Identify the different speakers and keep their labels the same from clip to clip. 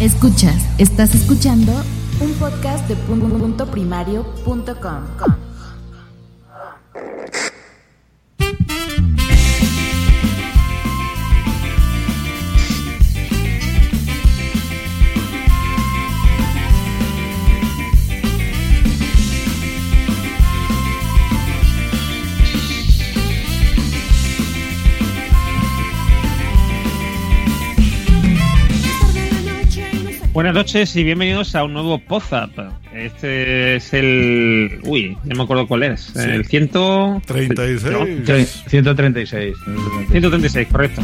Speaker 1: Escuchas, estás escuchando un podcast de punto
Speaker 2: Buenas noches y bienvenidos a un nuevo Pozap. Este es el. Uy, no me acuerdo cuál es. El
Speaker 3: 136.
Speaker 4: 136.
Speaker 2: 136, correcto.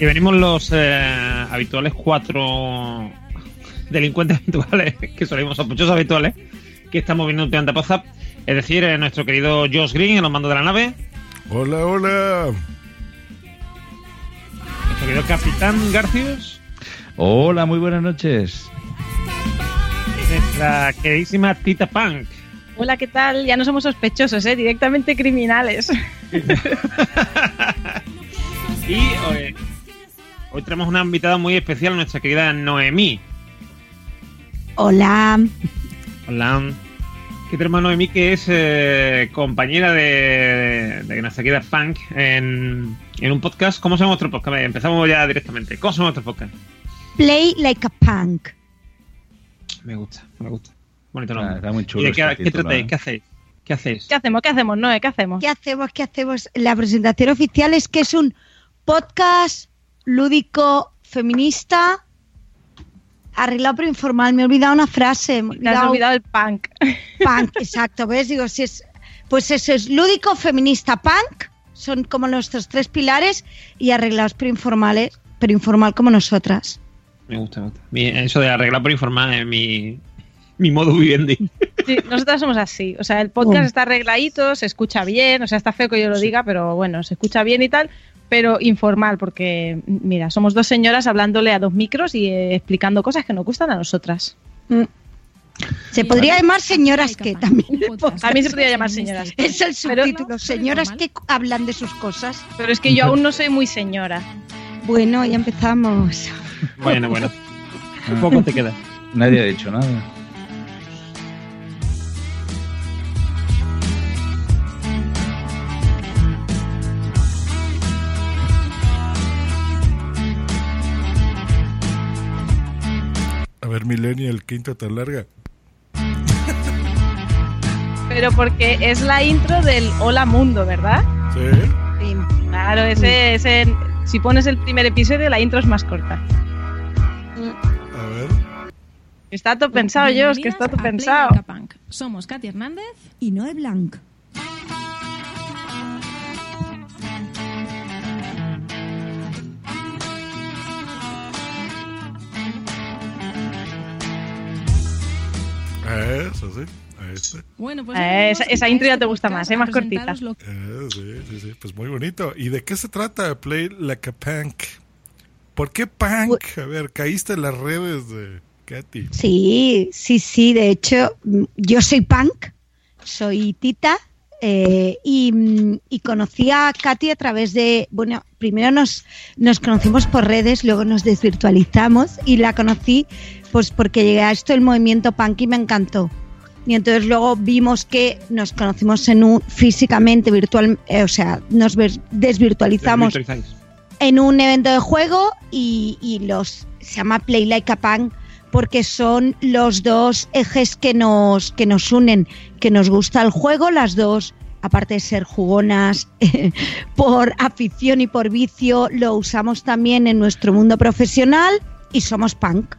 Speaker 2: Y venimos los eh, habituales cuatro delincuentes habituales, que solemos sospechosos habituales, que estamos viendo durante Pozap. Es decir, eh, nuestro querido Josh Green en los mandos de la nave.
Speaker 3: Hola, hola.
Speaker 2: Nuestro querido Capitán Garcius.
Speaker 4: Hola, muy buenas noches.
Speaker 2: Nuestra queridísima Tita Punk.
Speaker 5: Hola, ¿qué tal? Ya no somos sospechosos, ¿eh? Directamente criminales.
Speaker 2: Y hoy tenemos una invitada muy especial, nuestra querida Noemí.
Speaker 6: Hola.
Speaker 2: Hola. Que tenemos a Noemí, que es eh, compañera de, de nuestra querida Punk en, en un podcast. ¿Cómo se llama nuestro podcast? Empezamos ya directamente. ¿Cómo se llama nuestro podcast?
Speaker 6: Play like a punk.
Speaker 2: Me gusta, me gusta. Bonito
Speaker 4: Ah,
Speaker 2: nombre.
Speaker 4: está muy
Speaker 2: ¿Y
Speaker 4: chulo.
Speaker 2: de qué,
Speaker 4: este
Speaker 2: qué
Speaker 4: título,
Speaker 2: tratáis?
Speaker 4: ¿eh?
Speaker 2: ¿Qué hacéis? ¿Qué hacéis?
Speaker 5: ¿Qué hacemos? ¿Qué hacemos, Noé? ¿Qué hacemos?
Speaker 6: ¿Qué hacemos? ¿Qué hacemos? La presentación oficial es que es un podcast lúdico feminista arreglado pero informal. Me he olvidado una frase. Me he
Speaker 5: Te has olvidado el punk.
Speaker 6: punk, exacto. ¿Ves? Digo, si es, pues eso es lúdico, feminista, punk. Son como nuestros tres pilares y arreglados pero informales, pero informal como nosotras.
Speaker 2: Me gusta, me gusta. Mi- Eso de arreglar por informar es mi, mi modo vivendi.
Speaker 5: Sí, nosotras somos así. O sea, el podcast está arregladito, se escucha bien. O sea, está feo que yo lo diga, pero bueno, se escucha bien y tal. Pero informal, porque mira, somos dos señoras hablándole a dos micros y eh, explicando cosas que nos gustan a nosotras.
Speaker 6: Mm. Se podría llamar señoras que también.
Speaker 5: También se podría llamar señoras.
Speaker 6: Es el
Speaker 5: Pero-
Speaker 6: subtítulo. Señoras que hablan de sus cosas.
Speaker 5: Pero es que yo aún no soy muy señora.
Speaker 6: Bueno, ya empezamos.
Speaker 2: Bueno, bueno. Un poco te queda.
Speaker 4: Nadie ha dicho nada.
Speaker 3: A ver, Millennial, qué intro tan larga.
Speaker 5: Pero porque es la intro del Hola Mundo, ¿verdad?
Speaker 3: Sí.
Speaker 5: Claro, ese, ese, si pones el primer episodio, la intro es más corta.
Speaker 3: A ver.
Speaker 5: Está todo pensado, yo, es que está todo pensado.
Speaker 1: Somos Katy Hernández.
Speaker 6: Y Noé Blanc.
Speaker 3: Eso sí.
Speaker 1: Bueno, pues
Speaker 5: Eh, esa- esa intro ya te gusta más, ¿eh? Más cortita.
Speaker 3: Eh, sí, sí, sí. Pues muy bonito. ¿Y de qué se trata Play Like a Punk? ¿Por qué punk? A ver, caíste en las redes de Katy.
Speaker 6: Sí, sí, sí. De hecho, mm, yo soy punk, soy Tita. eh, y, mm, y conocí a Katy a través de, bueno, primero nos, nos conocimos por redes, luego nos desvirtualizamos y la conocí pues porque llegué a esto del movimiento punk y me encantó. Y entonces luego vimos que nos conocimos en un físicamente, virtual, eh, o sea, nos desvirtualizamos en un evento de juego y, y los se llama Play Like a Punk porque son los dos ejes que nos que nos unen, que nos gusta el juego, las dos aparte de ser jugonas por afición y por vicio, lo usamos también en nuestro mundo profesional y somos punk.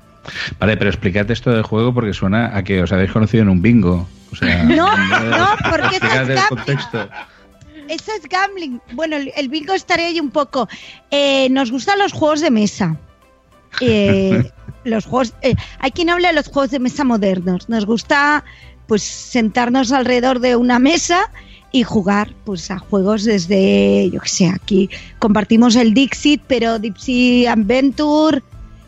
Speaker 4: Vale, pero explicad esto del juego porque suena a que os habéis conocido en un bingo. O sea,
Speaker 6: No, no, porque eso
Speaker 4: explicad
Speaker 6: es
Speaker 4: el
Speaker 6: gambling.
Speaker 4: contexto.
Speaker 6: Eso es gambling. Bueno, el, bingo estaría ahí un poco. Eh, nos gustan los juegos de mesa. Eh, los juegos. eh, hay quien habla de los juegos de mesa modernos. Nos gusta, pues, sentarnos alrededor de una mesa y jugar, pues, a juegos desde, yo qué sé, aquí compartimos el Dixit, pero Dixit Adventure,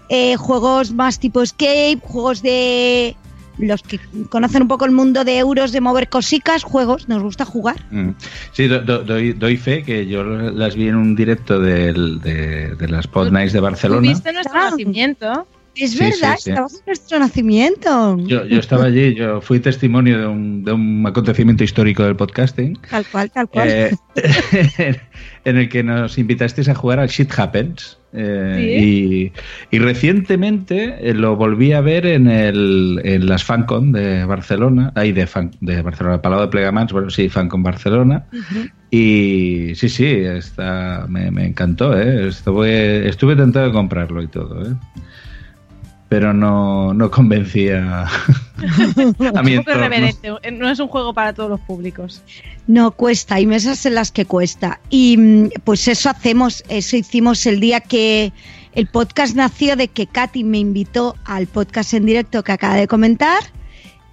Speaker 6: eh, juegos más tipo Escape, juegos de los que conocen un poco el mundo de euros, de mover cosicas, juegos, nos gusta jugar.
Speaker 4: Mm. Sí, do- do- doy, doy fe que yo las vi en un directo del- de, de las Pod Nights de Barcelona.
Speaker 5: Tuviste nuestro
Speaker 6: Ah.
Speaker 5: nacimiento.
Speaker 6: Es
Speaker 4: Sí,
Speaker 6: verdad,
Speaker 4: sí, sí.
Speaker 6: estabas en nuestro nacimiento.
Speaker 4: Yo, yo estaba allí, yo fui testimonio de un, de un acontecimiento histórico del podcasting.
Speaker 6: Tal cual, tal cual.
Speaker 4: eh, en el que nos invitasteis a jugar al Shit Happens. Eh, y, y recientemente eh, lo volví a ver en, el, en las FanCon de Barcelona, ahí de, fan, de Barcelona, Palau de Plegamans, bueno, sí, FanCon Barcelona. Y sí, sí, está, me, me encantó, ¿eh? Estuve, estuve tentado de comprarlo y todo, ¿eh? Pero no, no convencía a mi entorno.
Speaker 5: No es un juego para todos los públicos.
Speaker 6: No cuesta, hay mesas en las que cuesta. Y mm, pues eso hacemos, eso hicimos el día que el podcast nació de que Katy me invitó al podcast en directo que acaba de comentar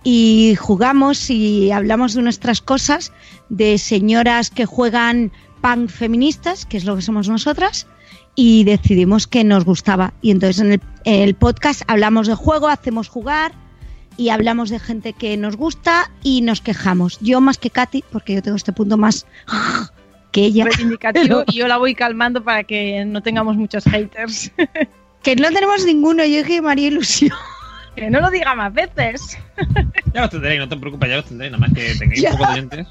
Speaker 6: y jugamos y hablamos de nuestras cosas, de señoras que juegan punk feministas, que es lo que somos nosotras, y decidimos que nos gustaba. Y entonces en el, en el podcast hablamos de juego, hacemos jugar y hablamos de gente que nos gusta y nos quejamos. Yo más que Katy, porque yo tengo este punto más que ella,
Speaker 5: Reivindicativo y yo la voy calmando para que no tengamos muchos haters.
Speaker 6: que no tenemos ninguno. Yo dije María Ilusión.
Speaker 5: que no lo diga más veces.
Speaker 2: Ya los tendréis, no te preocupes, ya los tendréis, nada más que tengáis
Speaker 6: Ya.
Speaker 2: un poco de oyentes.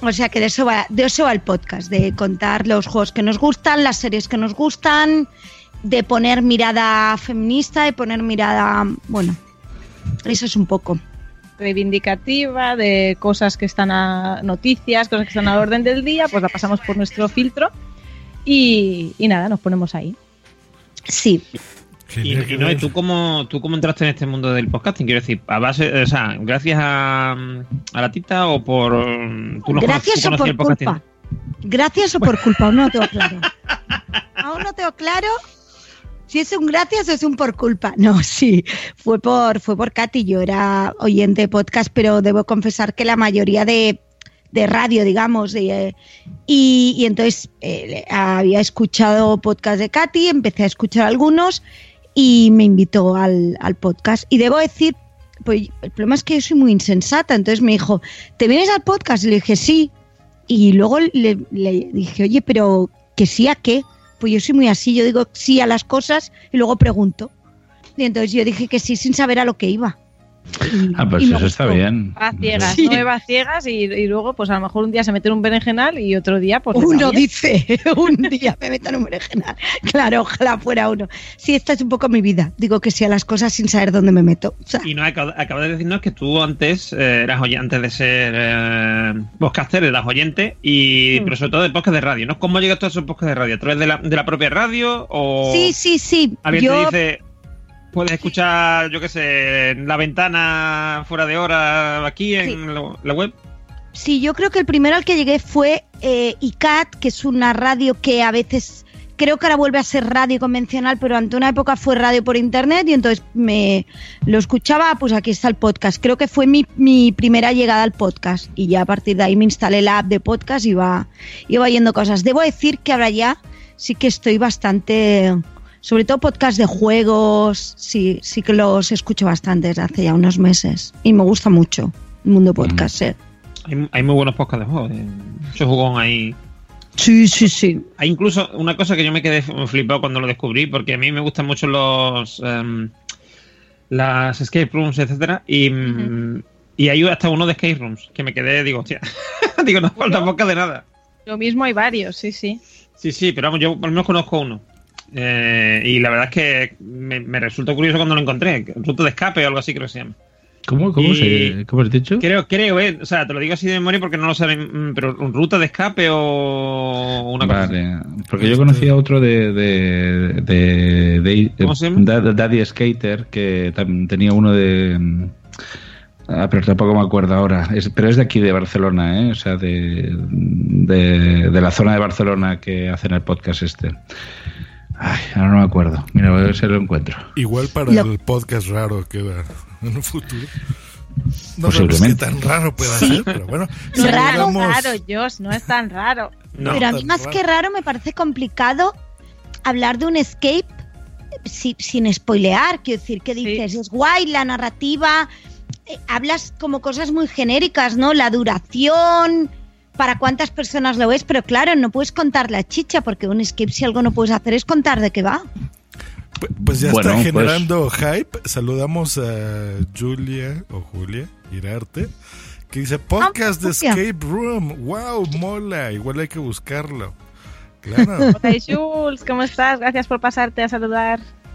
Speaker 6: O sea que de eso va, de eso va el podcast, de contar los juegos que nos gustan, las series que nos gustan, de poner mirada feminista, de poner mirada, bueno, eso es un poco.
Speaker 5: Reivindicativa de cosas que están a noticias, cosas que están al orden del día, pues la pasamos por nuestro filtro y, y nada, nos ponemos ahí.
Speaker 6: Sí,
Speaker 2: Y, y no, ¿y tú cómo, tú cómo entraste en este mundo del podcasting? Quiero decir, a base, o sea, gracias a, a la tita o por. ¿tú lo
Speaker 6: gracias
Speaker 2: cono-
Speaker 6: o
Speaker 2: tú
Speaker 6: por culpa. Gracias o por culpa, aún no lo tengo claro. Aún no tengo claro si es un gracias o es un por culpa. No, sí, fue por, fue por Katy. Yo era oyente de podcast, pero debo confesar que la mayoría de, de radio, digamos, y, y entonces eh, había escuchado podcast de Katy, empecé a escuchar algunos y me invitó al, al podcast. Y debo decir, pues el problema es que yo soy muy insensata, entonces me dijo, ¿te vienes al podcast? Y le dije, sí. Y luego le, le dije, oye, pero que sí a qué? Pues yo soy muy así, yo digo sí a las cosas y luego pregunto. Y entonces yo dije que sí sin saber a lo que iba.
Speaker 4: Ah, pues
Speaker 6: y
Speaker 4: eso está bien.
Speaker 5: Va ciegas,
Speaker 6: Sí.
Speaker 5: no me va ciegas y, y luego pues a lo mejor un día se mete en un berenjenal y otro día pues...
Speaker 6: Uno dice, un día me meto en un berenjenal. Claro, ojalá fuera uno. Sí, esta es un poco mi vida. Digo que sí a las cosas sin saber dónde me meto. O sea,
Speaker 2: Y no, acab- acabas de decirnos que tú antes eh, eras oyente, antes de ser eh, podcaster, eras oyente, y,
Speaker 6: Mm.
Speaker 2: pero sobre todo de podcast de radio, ¿no? ¿Cómo llegas tú a esos podcast de radio? ¿A través de la, de la propia radio o
Speaker 6: sí, sí, sí.
Speaker 2: alguien
Speaker 6: Yo,
Speaker 2: te dice, puedes escuchar, yo qué sé, en la ventana fuera de hora aquí en
Speaker 6: Sí.
Speaker 2: la, la web?
Speaker 6: Sí, yo creo que el primero al que llegué fue eh, ICAT, que es una radio que a veces creo que ahora vuelve a ser radio convencional, pero ante una época fue radio por internet y entonces me lo escuchaba, pues aquí está el podcast. Creo que fue mi, mi primera llegada al podcast y ya a partir de ahí me instalé la app de podcast y iba, iba yendo cosas. Debo decir que ahora ya sí que estoy bastante, sobre todo podcast de juegos, sí, sí que los escucho bastante desde hace ya unos meses y me gusta mucho el mundo podcast. eh.
Speaker 2: Hay, hay muy buenos podcasts de juegos, eh, mucho jugón ahí.
Speaker 6: Sí, sí, sí.
Speaker 2: Hay incluso una cosa que yo me quedé flipado cuando lo descubrí, porque a mí me gustan mucho los em, las escape rooms, etcétera, y, mm, y hay hasta uno de escape rooms que me quedé, digo, hostia, digo, no falta poca de nada.
Speaker 5: Lo mismo hay varios, sí, sí.
Speaker 2: Sí, sí, pero vamos, yo al menos conozco uno. Eh, y la verdad es que me, me resultó curioso cuando lo encontré, ruta de escape o algo así creo que se llama.
Speaker 4: ¿Cómo, cómo, se, ¿Cómo has dicho?
Speaker 2: Creo, creo, eh. O sea, te lo digo así de memoria porque no lo saben. mm, Pero ruta de escape o una cosa así.
Speaker 4: Vale, porque yo conocía otro de, de, de, de-
Speaker 2: ¿Cómo se llama?
Speaker 4: Da- Daddy Skater, que tenía uno de... mm, Ah, pero tampoco me acuerdo ahora. Es- pero es de aquí, de Barcelona, ¿eh? O sea, de, de, de la zona de Barcelona que hacen el podcast este. Ay, ahora no me acuerdo. Mira, voy a ver si lo encuentro.
Speaker 3: Igual para
Speaker 6: Lo-
Speaker 3: el podcast raro queda en un futuro. No
Speaker 4: Posiblemente.
Speaker 3: qué tan raro puede ser, pero bueno.
Speaker 5: No es
Speaker 6: Raro,
Speaker 5: raro, Josh, no es tan raro.
Speaker 2: No.
Speaker 6: Pero a mí más
Speaker 3: raro.
Speaker 6: que raro me parece complicado hablar de un escape si- sin spoilear. Quiero decir, ¿qué
Speaker 5: Sí.
Speaker 6: dices? Es guay la narrativa. eh, hablas como cosas muy genéricas, ¿no? La duración, para cuántas personas lo ves, pero claro, no puedes contar la chicha porque un escape si algo no puedes hacer es contar de qué va.
Speaker 3: Pu- Pues ya
Speaker 4: Bueno,
Speaker 3: está
Speaker 4: pues-
Speaker 3: generando hype. Saludamos a Julia o Julia Irarte, que dice podcast de. Escape Room. ¡Wow! Mola. Igual hay que buscarlo. Claro.
Speaker 5: Hola, Jules, ¿cómo estás? Gracias por pasarte a saludar.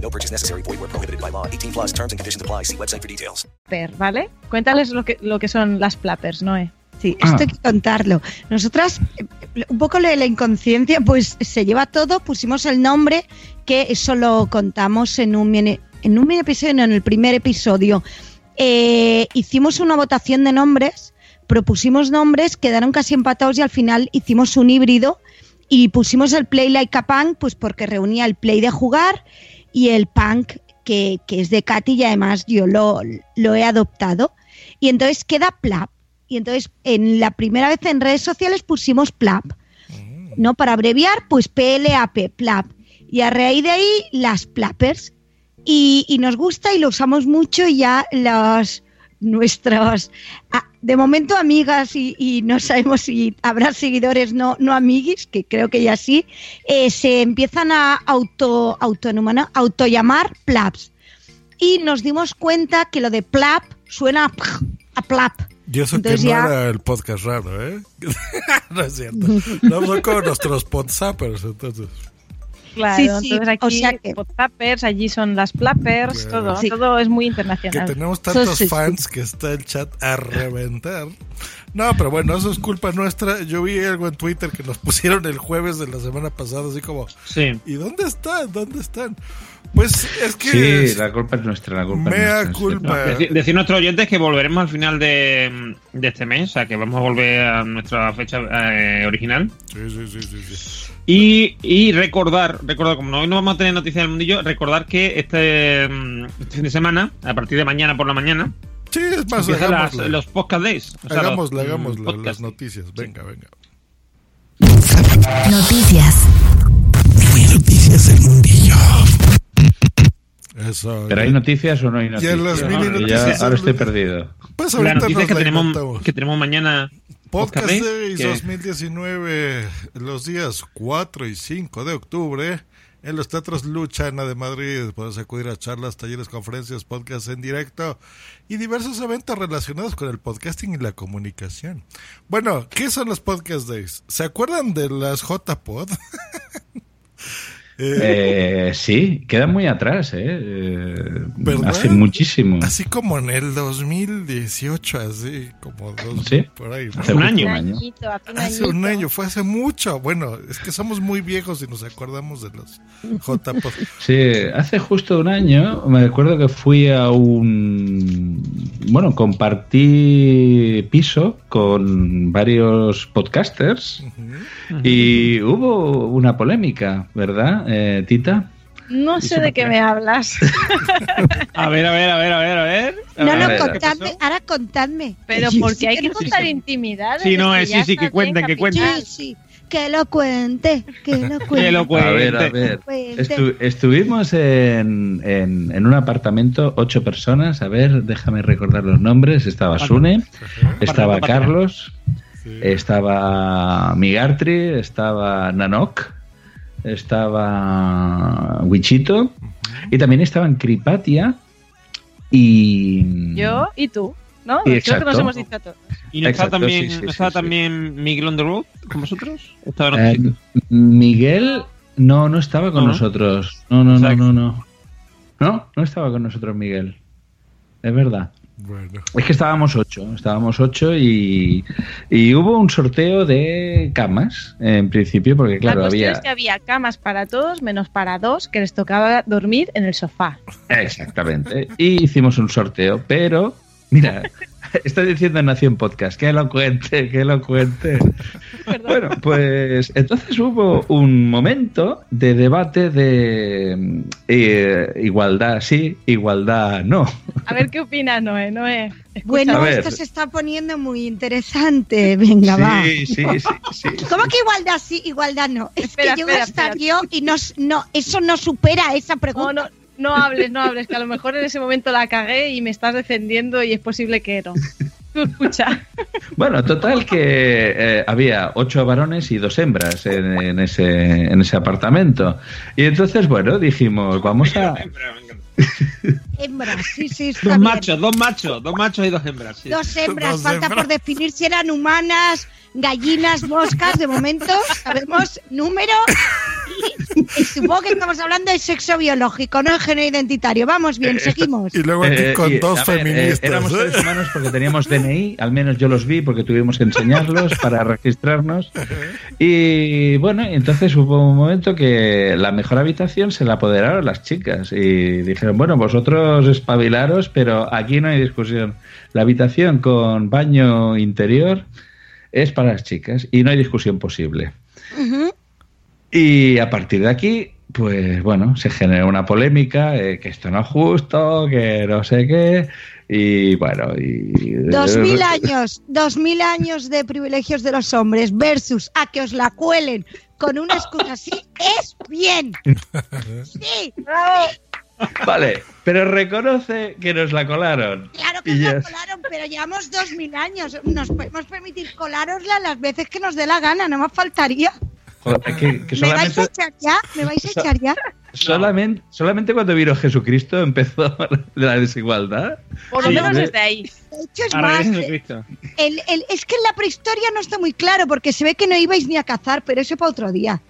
Speaker 7: No purchase necessary. Void where prohibited by law. 18 plus terms and conditions apply. See website for details.
Speaker 5: ¿vale? Cuéntales lo que, lo que son las Plappers, Noé.
Speaker 6: Sí,
Speaker 4: Ah.
Speaker 6: esto hay que contarlo. Nosotras, un poco lo de la inconsciencia, pues se lleva todo, pusimos el nombre, que eso lo contamos en un mini, en un mini episodio, no, en el primer episodio. Eh, hicimos una votación de nombres, propusimos nombres, quedaron casi empatados y al final hicimos un híbrido y pusimos el Play Like a Punk, pues porque reunía el play de jugar y el punk que, que es de Katy y además yo lo, lo he adoptado. Y entonces queda Plap. Y entonces en la primera vez en redes sociales pusimos Plap. ¿No? Para abreviar, pues PLAP, Plap. Y a raíz de ahí, las Plappers. Y, y nos gusta y lo usamos mucho y ya los nuestros de momento amigas y, y no sabemos si habrá seguidores no, no amiguis, que creo que ya sí, eh, se empiezan a auto, autónoma, ¿no? autollamar plaps. Y nos dimos cuenta que lo de plap suena a, a plap.
Speaker 3: Y eso
Speaker 6: Entonces
Speaker 3: que no
Speaker 6: ya-
Speaker 3: era el podcast raro, ¿eh? no es cierto. Son como nuestros podzappers, entonces.
Speaker 5: Claro,
Speaker 6: Sí, sí,
Speaker 5: entonces aquí
Speaker 6: o sea que-
Speaker 5: Plappers, allí son las Plappers,
Speaker 3: Claro.
Speaker 5: todo,
Speaker 6: Sí.
Speaker 5: todo es muy
Speaker 3: Que
Speaker 5: internacional.
Speaker 3: tenemos tantos
Speaker 6: sí.
Speaker 3: fans que está el chat a reventar. No, pero bueno, eso es culpa nuestra. Yo vi algo en Twitter que nos pusieron el jueves de la semana pasada, así como,
Speaker 2: Sí.
Speaker 3: ¿y dónde están? ¿Dónde están? Pues es que...
Speaker 4: Sí, la culpa es nuestra, la culpa
Speaker 3: Mea
Speaker 4: es nuestra.
Speaker 3: culpa.
Speaker 2: No, decir, decir a nuestros oyentes que volveremos al final de, de este mes, o sea que vamos a volver a nuestra fecha eh, original.
Speaker 3: Sí, sí, sí, sí, sí.
Speaker 2: Y, y recordar, recordar, como hoy no vamos a tener noticias del mundillo, recordar que este, mm, este fin de semana, a partir de mañana por la mañana,
Speaker 3: Sí, es más,
Speaker 2: empiezan las-
Speaker 3: hagámosle.
Speaker 2: los podcast days. o sea, los,
Speaker 3: Hagámosle,
Speaker 2: mm,
Speaker 3: hagámosle las noticias. Venga, venga.
Speaker 1: Noticias.
Speaker 3: Noticias del mundillo. Eso.
Speaker 4: ¿Pero hay noticias o no hay noticias?
Speaker 3: las mini
Speaker 4: Porque
Speaker 3: noticias
Speaker 4: ya ahora estoy perdido.
Speaker 3: Pues
Speaker 2: La noticia es que
Speaker 3: la
Speaker 2: tenemos, que tenemos mañana
Speaker 3: Podcast
Speaker 2: Days,
Speaker 3: Days
Speaker 2: que-
Speaker 3: 2019, los días 4 y 5 de octubre, en los teatros Luchana de Madrid. Puedes acudir a charlas, talleres, conferencias, podcasts en directo y diversos eventos relacionados con el podcasting y la comunicación. Bueno, ¿qué son los Podcast Days? ¿Se acuerdan de las JPod? Eh,
Speaker 4: Eh, sí, queda muy atrás, ¿eh? Eh,
Speaker 3: ¿Verdad?
Speaker 4: Hace muchísimo.
Speaker 3: así como en el 2018, así como dos,
Speaker 4: Sí.
Speaker 3: por ahí.
Speaker 4: Hace
Speaker 2: Un año.
Speaker 4: Un año.
Speaker 5: Añito, hace un
Speaker 3: Hace un año, fue hace mucho. Bueno, es que somos muy viejos y nos acordamos de los JPod.
Speaker 4: Sí, hace justo un año me acuerdo que fui a un... Bueno, compartí piso con varios podcasters y hubo una polémica, ¿verdad, eh, Tita?
Speaker 5: No sé de qué me hablas,
Speaker 2: A ver, a ver, a ver, a ver, a ver.
Speaker 6: No, no,
Speaker 2: a ver, ¿qué
Speaker 6: contadme, ahora contadme.
Speaker 5: pero porque hay que contar intimidades.
Speaker 2: Sí, no, eh, sí, sí, que cuenten, que cuenten.
Speaker 6: Sí, sí. Que lo cuente, que lo cuente.
Speaker 2: Que lo cuente.
Speaker 4: A ver, a ver. Estu- estuvimos en, en- en un apartamento, ocho personas. A ver, déjame recordar los nombres. Estaba Sune, estaba Carlos, estaba Migartri, estaba Nanok, estaba Wichito y también estaban Kripatia y...
Speaker 5: Yo y tú, ¿no?
Speaker 4: Sí,
Speaker 5: Creo que nos hemos dicho a todos.
Speaker 2: ¿Y no estaba también,
Speaker 4: sí, sí,
Speaker 2: no
Speaker 4: sí,
Speaker 2: estaba
Speaker 4: sí.
Speaker 2: también Miguel on the road con vosotros? Estaba
Speaker 4: Eh. Miguel no, no estaba con
Speaker 2: ¿No?
Speaker 4: nosotros. No, no, no, no, no. No, no estaba con nosotros Miguel. Es verdad.
Speaker 3: Bueno,
Speaker 4: Es que estábamos ocho, estábamos ocho y, y hubo un sorteo de camas, en principio, porque claro,
Speaker 5: la cuestión
Speaker 4: había...
Speaker 5: es que había camas para todos, menos para dos, que les tocaba dormir en el sofá.
Speaker 4: Exactamente. Y hicimos un sorteo, pero, mira, está diciendo en Nación Podcast, que lo cuente, que lo cuente. Bueno, pues entonces hubo un momento de debate de eh, igualdad sí, igualdad no.
Speaker 5: A ver qué opinas, Noé. Noé, escucha.
Speaker 6: Bueno, esto se está poniendo muy interesante. Venga, va.
Speaker 4: Sí, sí, sí, sí.
Speaker 6: ¿Cómo que igualdad sí, igualdad no? Es
Speaker 5: Espera,
Speaker 6: que yo
Speaker 5: espera,
Speaker 6: estadio y no, no, eso no supera esa pregunta.
Speaker 5: no, no hables, no hables, que a lo mejor en ese momento la cagué y me estás defendiendo y es posible que no. Tú escucha.
Speaker 4: Bueno, total que eh, había ocho varones y dos hembras en, en ese, en ese apartamento. Y entonces, bueno, dijimos, vamos a...
Speaker 6: Hembras, sí, sí, está
Speaker 2: Dos
Speaker 6: bien.
Speaker 2: machos, dos machos, dos machos y dos hembras. sí.
Speaker 6: Dos hembras,
Speaker 3: Dos
Speaker 6: falta
Speaker 3: hembras.
Speaker 6: por definir si eran humanas, gallinas, moscas. De momento sabemos número y, supongo que estamos hablando de sexo biológico, no de género identitario. Vamos bien, seguimos.
Speaker 3: y luego aquí
Speaker 4: Eh,
Speaker 3: con
Speaker 4: y,
Speaker 3: dos
Speaker 4: a ver, eh,
Speaker 3: feministas.
Speaker 4: éramos
Speaker 3: ¿eh?
Speaker 4: seres humanos porque teníamos DNI, al menos yo los vi porque tuvimos que enseñarlos para registrarnos. Y bueno, entonces hubo un momento que la mejor habitación se la apoderaron las chicas y dijeron, bueno, vosotros espabilaros, pero aquí no hay discusión. La habitación con baño interior es para las chicas y no hay discusión posible.
Speaker 6: Ujú.
Speaker 4: Y a partir de aquí, pues bueno, se genera una polémica, eh, que esto no es justo, que no sé qué, y bueno, y...
Speaker 6: Dos mil años, dos mil años de privilegios de los hombres versus a que os la cuelen con una excusa así es bien. Sí,
Speaker 4: Vale, pero reconoce que nos la colaron.
Speaker 6: claro que
Speaker 4: Y
Speaker 6: os
Speaker 4: ya
Speaker 6: la colaron, pero llevamos dos mil años. Nos podemos permitir colárosla las veces que nos dé la gana, no más faltaría.
Speaker 4: Joder, que, que
Speaker 6: ¿Me vais a echar ya? ¿Me vais a echar ya?
Speaker 4: solamente, solamente cuando vino Jesucristo empezó la desigualdad.
Speaker 5: Por lo menos desde ahí.
Speaker 6: De hecho, es más, eh, el- el- es que en la prehistoria no está muy claro, porque se ve que no ibais ni a cazar, pero eso para otro día.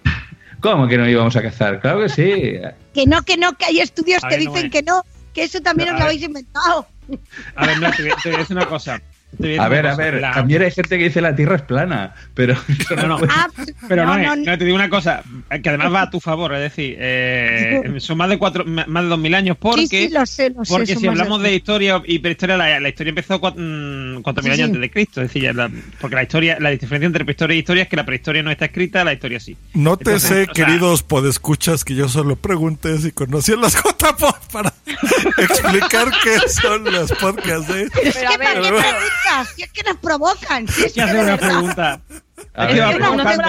Speaker 4: ¿Cómo que no íbamos a cazar? Claro que sí.
Speaker 6: Que no, que no, que hay estudios
Speaker 2: A
Speaker 6: que
Speaker 2: ver, no
Speaker 6: dicen
Speaker 2: es.
Speaker 6: que no, que eso también
Speaker 2: No,
Speaker 6: os lo habéis inventado.
Speaker 2: A ver, no, te voy a decir una cosa. Te
Speaker 4: A ver, a ver,
Speaker 2: La-
Speaker 4: también hay gente que dice la Tierra es plana, pero
Speaker 2: No, no.
Speaker 4: puede-
Speaker 6: Ah,
Speaker 2: Pero no,
Speaker 6: no,
Speaker 2: no,
Speaker 6: no,
Speaker 2: no, te digo una cosa, que además va a tu favor, es decir, eh, son más de cuatro, más de dos mil años porque,
Speaker 6: sí, sí, lo sé, lo sé.
Speaker 2: porque si hablamos de historia y prehistoria, la, la historia empezó cuat- mm, cuatro mil
Speaker 6: Sí,
Speaker 2: años
Speaker 6: sí.
Speaker 2: antes de Cristo, es decir, ya la- porque la historia, la diferencia entre prehistoria y historia es que la prehistoria no está escrita, la historia sí.
Speaker 3: Nótese,
Speaker 2: Entonces, o sea-
Speaker 3: queridos podescuchas, que yo solo pregunté si conocían las JPod para explicar qué son los podcasts. ¿eh?
Speaker 5: Pero a
Speaker 6: que
Speaker 5: ver,
Speaker 6: ¿para qué
Speaker 3: pero-
Speaker 6: Si es que nos provocan. Si es
Speaker 2: ¿Qué
Speaker 6: que
Speaker 2: hace
Speaker 6: de
Speaker 2: una pregunta?
Speaker 4: A ver,
Speaker 2: provocando,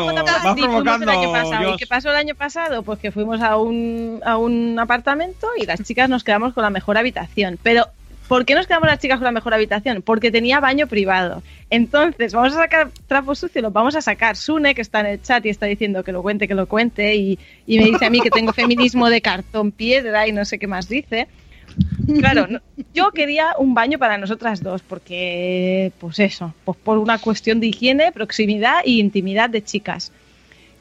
Speaker 2: provocando.
Speaker 5: ¿Y qué pasó el año pasado? Pues que fuimos a un, a un apartamento y las chicas nos quedamos con la mejor habitación. Pero, ¿por qué nos quedamos las chicas con la mejor habitación? Porque tenía baño privado. Entonces, vamos a sacar trapos sucios, los vamos a sacar. Sune, que está en el chat y está diciendo que lo cuente, que lo cuente, y, y me dice a mí que tengo feminismo de cartón piedra y no sé qué más dice. Claro, no- yo quería un baño para nosotras dos, porque, pues eso, pues por una cuestión de higiene, proximidad y intimidad de chicas.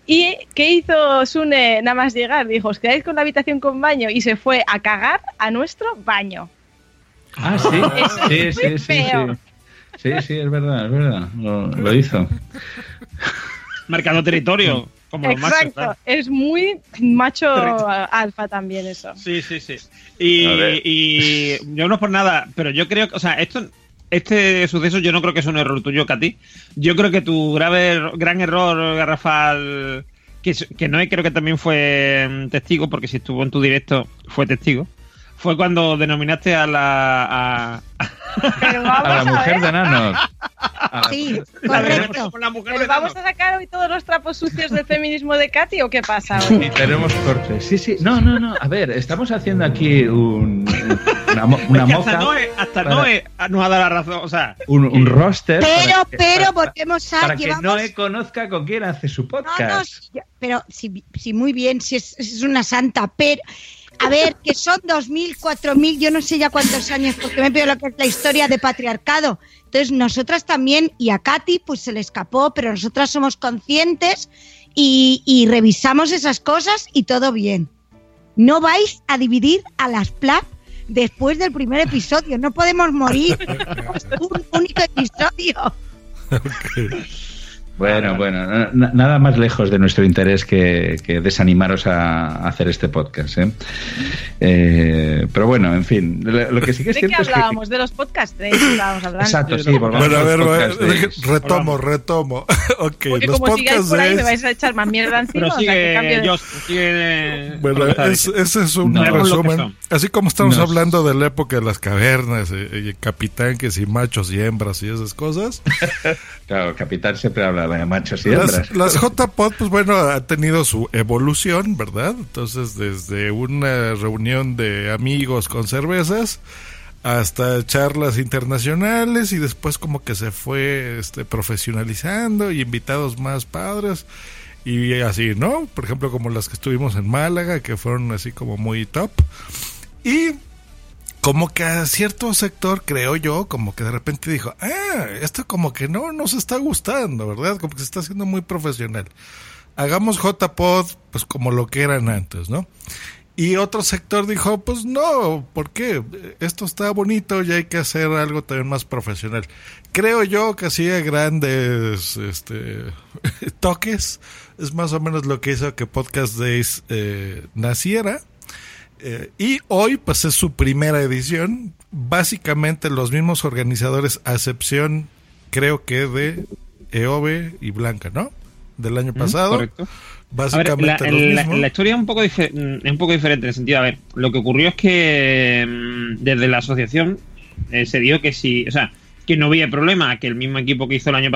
Speaker 5: ¿Y qué hizo Sune nada más llegar? Dijo, os quedáis con la habitación con baño y se fue a cagar a nuestro baño.
Speaker 4: Ah, sí,
Speaker 5: Eso
Speaker 4: sí,
Speaker 5: es
Speaker 4: sí,
Speaker 5: muy
Speaker 4: sí,
Speaker 5: feo.
Speaker 4: sí. Sí, sí, es verdad, es verdad. Lo, lo hizo.
Speaker 2: Marcando territorio, como los machos.
Speaker 5: Exacto, es muy macho alfa también eso.
Speaker 2: Sí, sí, sí. Y, y yo no es por nada, pero yo creo que, o sea, esto, este suceso yo no creo que es un error tuyo, Katy. Yo creo que tu grave, er- gran error, Garrafal, que, es- que no creo que también fue mm, testigo, porque si estuvo en tu directo fue testigo, fue cuando denominaste a la... a-
Speaker 4: A la mujer de Nanos.
Speaker 6: Sí,
Speaker 2: La veremos
Speaker 6: correcto.
Speaker 2: con la mujer
Speaker 5: ¿Pero
Speaker 2: de
Speaker 5: vamos a sacar hoy todos los trapos sucios del feminismo de Katy o qué pasa hoy?
Speaker 4: Y tenemos cortes. Sí, sí. No, no, no. A ver, estamos haciendo aquí un, una, una
Speaker 2: Es que
Speaker 4: moza.
Speaker 2: hasta Noé, hasta
Speaker 4: para-
Speaker 2: Noé nos ha dado la razón. O sea,
Speaker 4: un, un roster.
Speaker 6: Pero,
Speaker 4: para que-
Speaker 6: pero,
Speaker 4: para-
Speaker 6: volvemos a.
Speaker 4: Para que
Speaker 6: llevamos-
Speaker 4: Noé conozca con quién hace su
Speaker 6: No, no,
Speaker 4: podcast.
Speaker 6: pero sí, sí, muy bien, si es, es una santa, pero. A ver, que son 2.000, 4.000, yo no sé ya cuántos años, porque me veo lo que es la historia de patriarcado. Entonces, nosotras también, y a Katy, pues se le escapó, pero nosotras somos conscientes y, y revisamos esas cosas y todo bien. No vais a dividir a las PLAP después del primer episodio, no podemos morir. Un único episodio.
Speaker 4: Bueno, bueno, na- na- nada más lejos de nuestro interés que, que desanimaros a, a hacer este podcast. ¿eh? Eh, pero bueno, en fin, lo, lo que sí que es
Speaker 5: ¿De qué
Speaker 4: cierto es que...
Speaker 5: hablábamos? De los podcasts de estábamos hablando.
Speaker 4: Exacto, sí, volvamos
Speaker 3: Bueno, a
Speaker 4: los
Speaker 3: ver,
Speaker 4: podcasts
Speaker 3: a ver,
Speaker 4: de-
Speaker 3: deje- retomo, retomo. ok,
Speaker 5: Porque
Speaker 3: los
Speaker 5: como sigáis por ahí
Speaker 3: de...
Speaker 5: me vais a echar más mierda encima.
Speaker 2: pero
Speaker 5: o sea, que cambio
Speaker 2: sigue,
Speaker 5: de-
Speaker 2: sigue.
Speaker 3: Bueno, es- ese es un
Speaker 4: No,
Speaker 3: resumen. Así como estamos
Speaker 4: Nos-
Speaker 3: hablando de la época de las cavernas, eh, y capitanques y machos y hembras y esas cosas,
Speaker 4: Claro, el capitán siempre habla de machos y
Speaker 3: las,
Speaker 4: hembras.
Speaker 3: las JPod, pues bueno, ha tenido su evolución, ¿verdad? Entonces, desde una reunión de amigos con cervezas hasta charlas internacionales y después como que se fue este, profesionalizando y invitados más padres y así, ¿no? Por ejemplo, como las que estuvimos en Málaga, que fueron así como muy top. Y como que a cierto sector, creo yo, como que de repente dijo, ah, esto como que no nos está gustando, ¿verdad? Como que se está haciendo muy profesional. Hagamos JPod, pues como lo que eran antes, ¿no? Y otro sector dijo, pues no, ¿por qué? Esto está bonito y hay que hacer algo también más profesional. Creo yo que así a grandes este, toques es más o menos lo que hizo que Podcast Days eh, naciera. Eh, y hoy, pues es su primera edición. Básicamente los mismos organizadores, a excepción, creo que de EOB y Blanca, ¿no? Del año pasado.
Speaker 2: correcto. Ver,
Speaker 3: Básicamente
Speaker 2: la,
Speaker 3: los
Speaker 2: la-
Speaker 3: mismos.
Speaker 2: la historia es un poco dife- mm, es un poco diferente en el sentido, a ver, lo que ocurrió es que mm, desde la asociación eh, se dio que si, o sea, que no había problema, que el mismo equipo que hizo el año
Speaker 8: With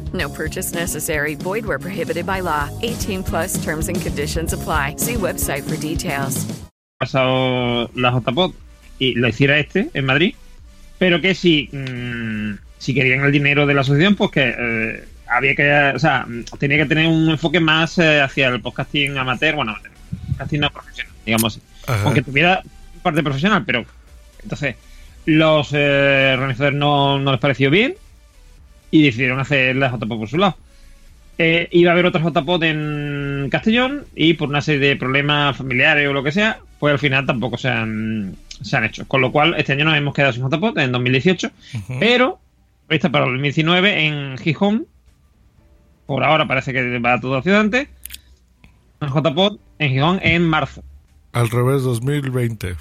Speaker 8: No purchase necessary. Void where prohibited by law. 18 plus terms and conditions apply. See website for details.
Speaker 2: pasado la JPod y lo hiciera este en Madrid, pero que si, mm, si querían el dinero de la asociación, pues que eh, había que, o sea, tenía que tener un enfoque más eh, hacia el podcasting amateur, bueno, podcasting no profesional, digamos así.
Speaker 3: Ajá.
Speaker 2: Aunque tuviera parte profesional, pero entonces los eh, organizadores no, no les pareció bien y decidieron hacer la JPod por su lado. Eh, iba a haber otra JPod en Castellón y por una serie de problemas familiares o lo que sea, pues al final tampoco se han, se han hecho. Con lo cual, este año nos hemos quedado sin JPod en 2018, pero esta para el 2019 en Gijón. Por ahora parece que va todo hacia adelante. En JPod en Gijón en marzo.
Speaker 3: Al revés, 2020.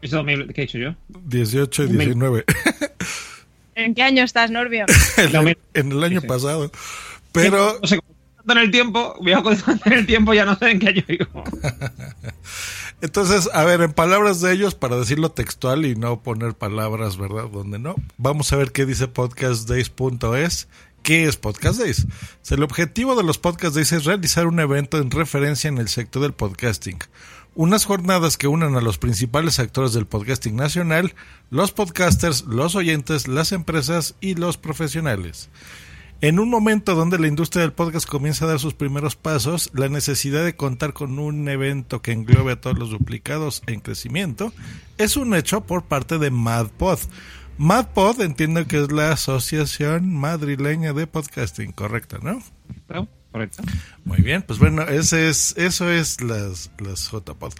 Speaker 2: Eso 2000 ¿Qué he dicho yo?
Speaker 3: 18 y 19.
Speaker 5: ¿En qué año estás, Norbio?
Speaker 3: en, el, en el año pasado. Pero.
Speaker 2: No sé, en el tiempo, viajo en el tiempo, ya no sé en qué año vivo.
Speaker 3: Entonces, a ver, en palabras de ellos, para decirlo textual y no poner palabras, ¿verdad? Donde no. Vamos a ver qué dice podcastdays.es. ¿Qué es Podcast Days? El objetivo de los Podcast Days es realizar un evento en referencia en el sector del podcasting. Unas jornadas que unan a los principales actores del podcasting nacional, los podcasters, los oyentes, las empresas y los profesionales. En un momento donde la industria del podcast comienza a dar sus primeros pasos, la necesidad de contar con un evento que englobe a todos los duplicados en crecimiento es un hecho por parte de MadPod. MadPod entiendo que es la Asociación Madrileña de Podcasting, correcto, ¿no?
Speaker 2: Correcto.
Speaker 3: Muy bien, pues bueno, ese es, eso es las, las JPod.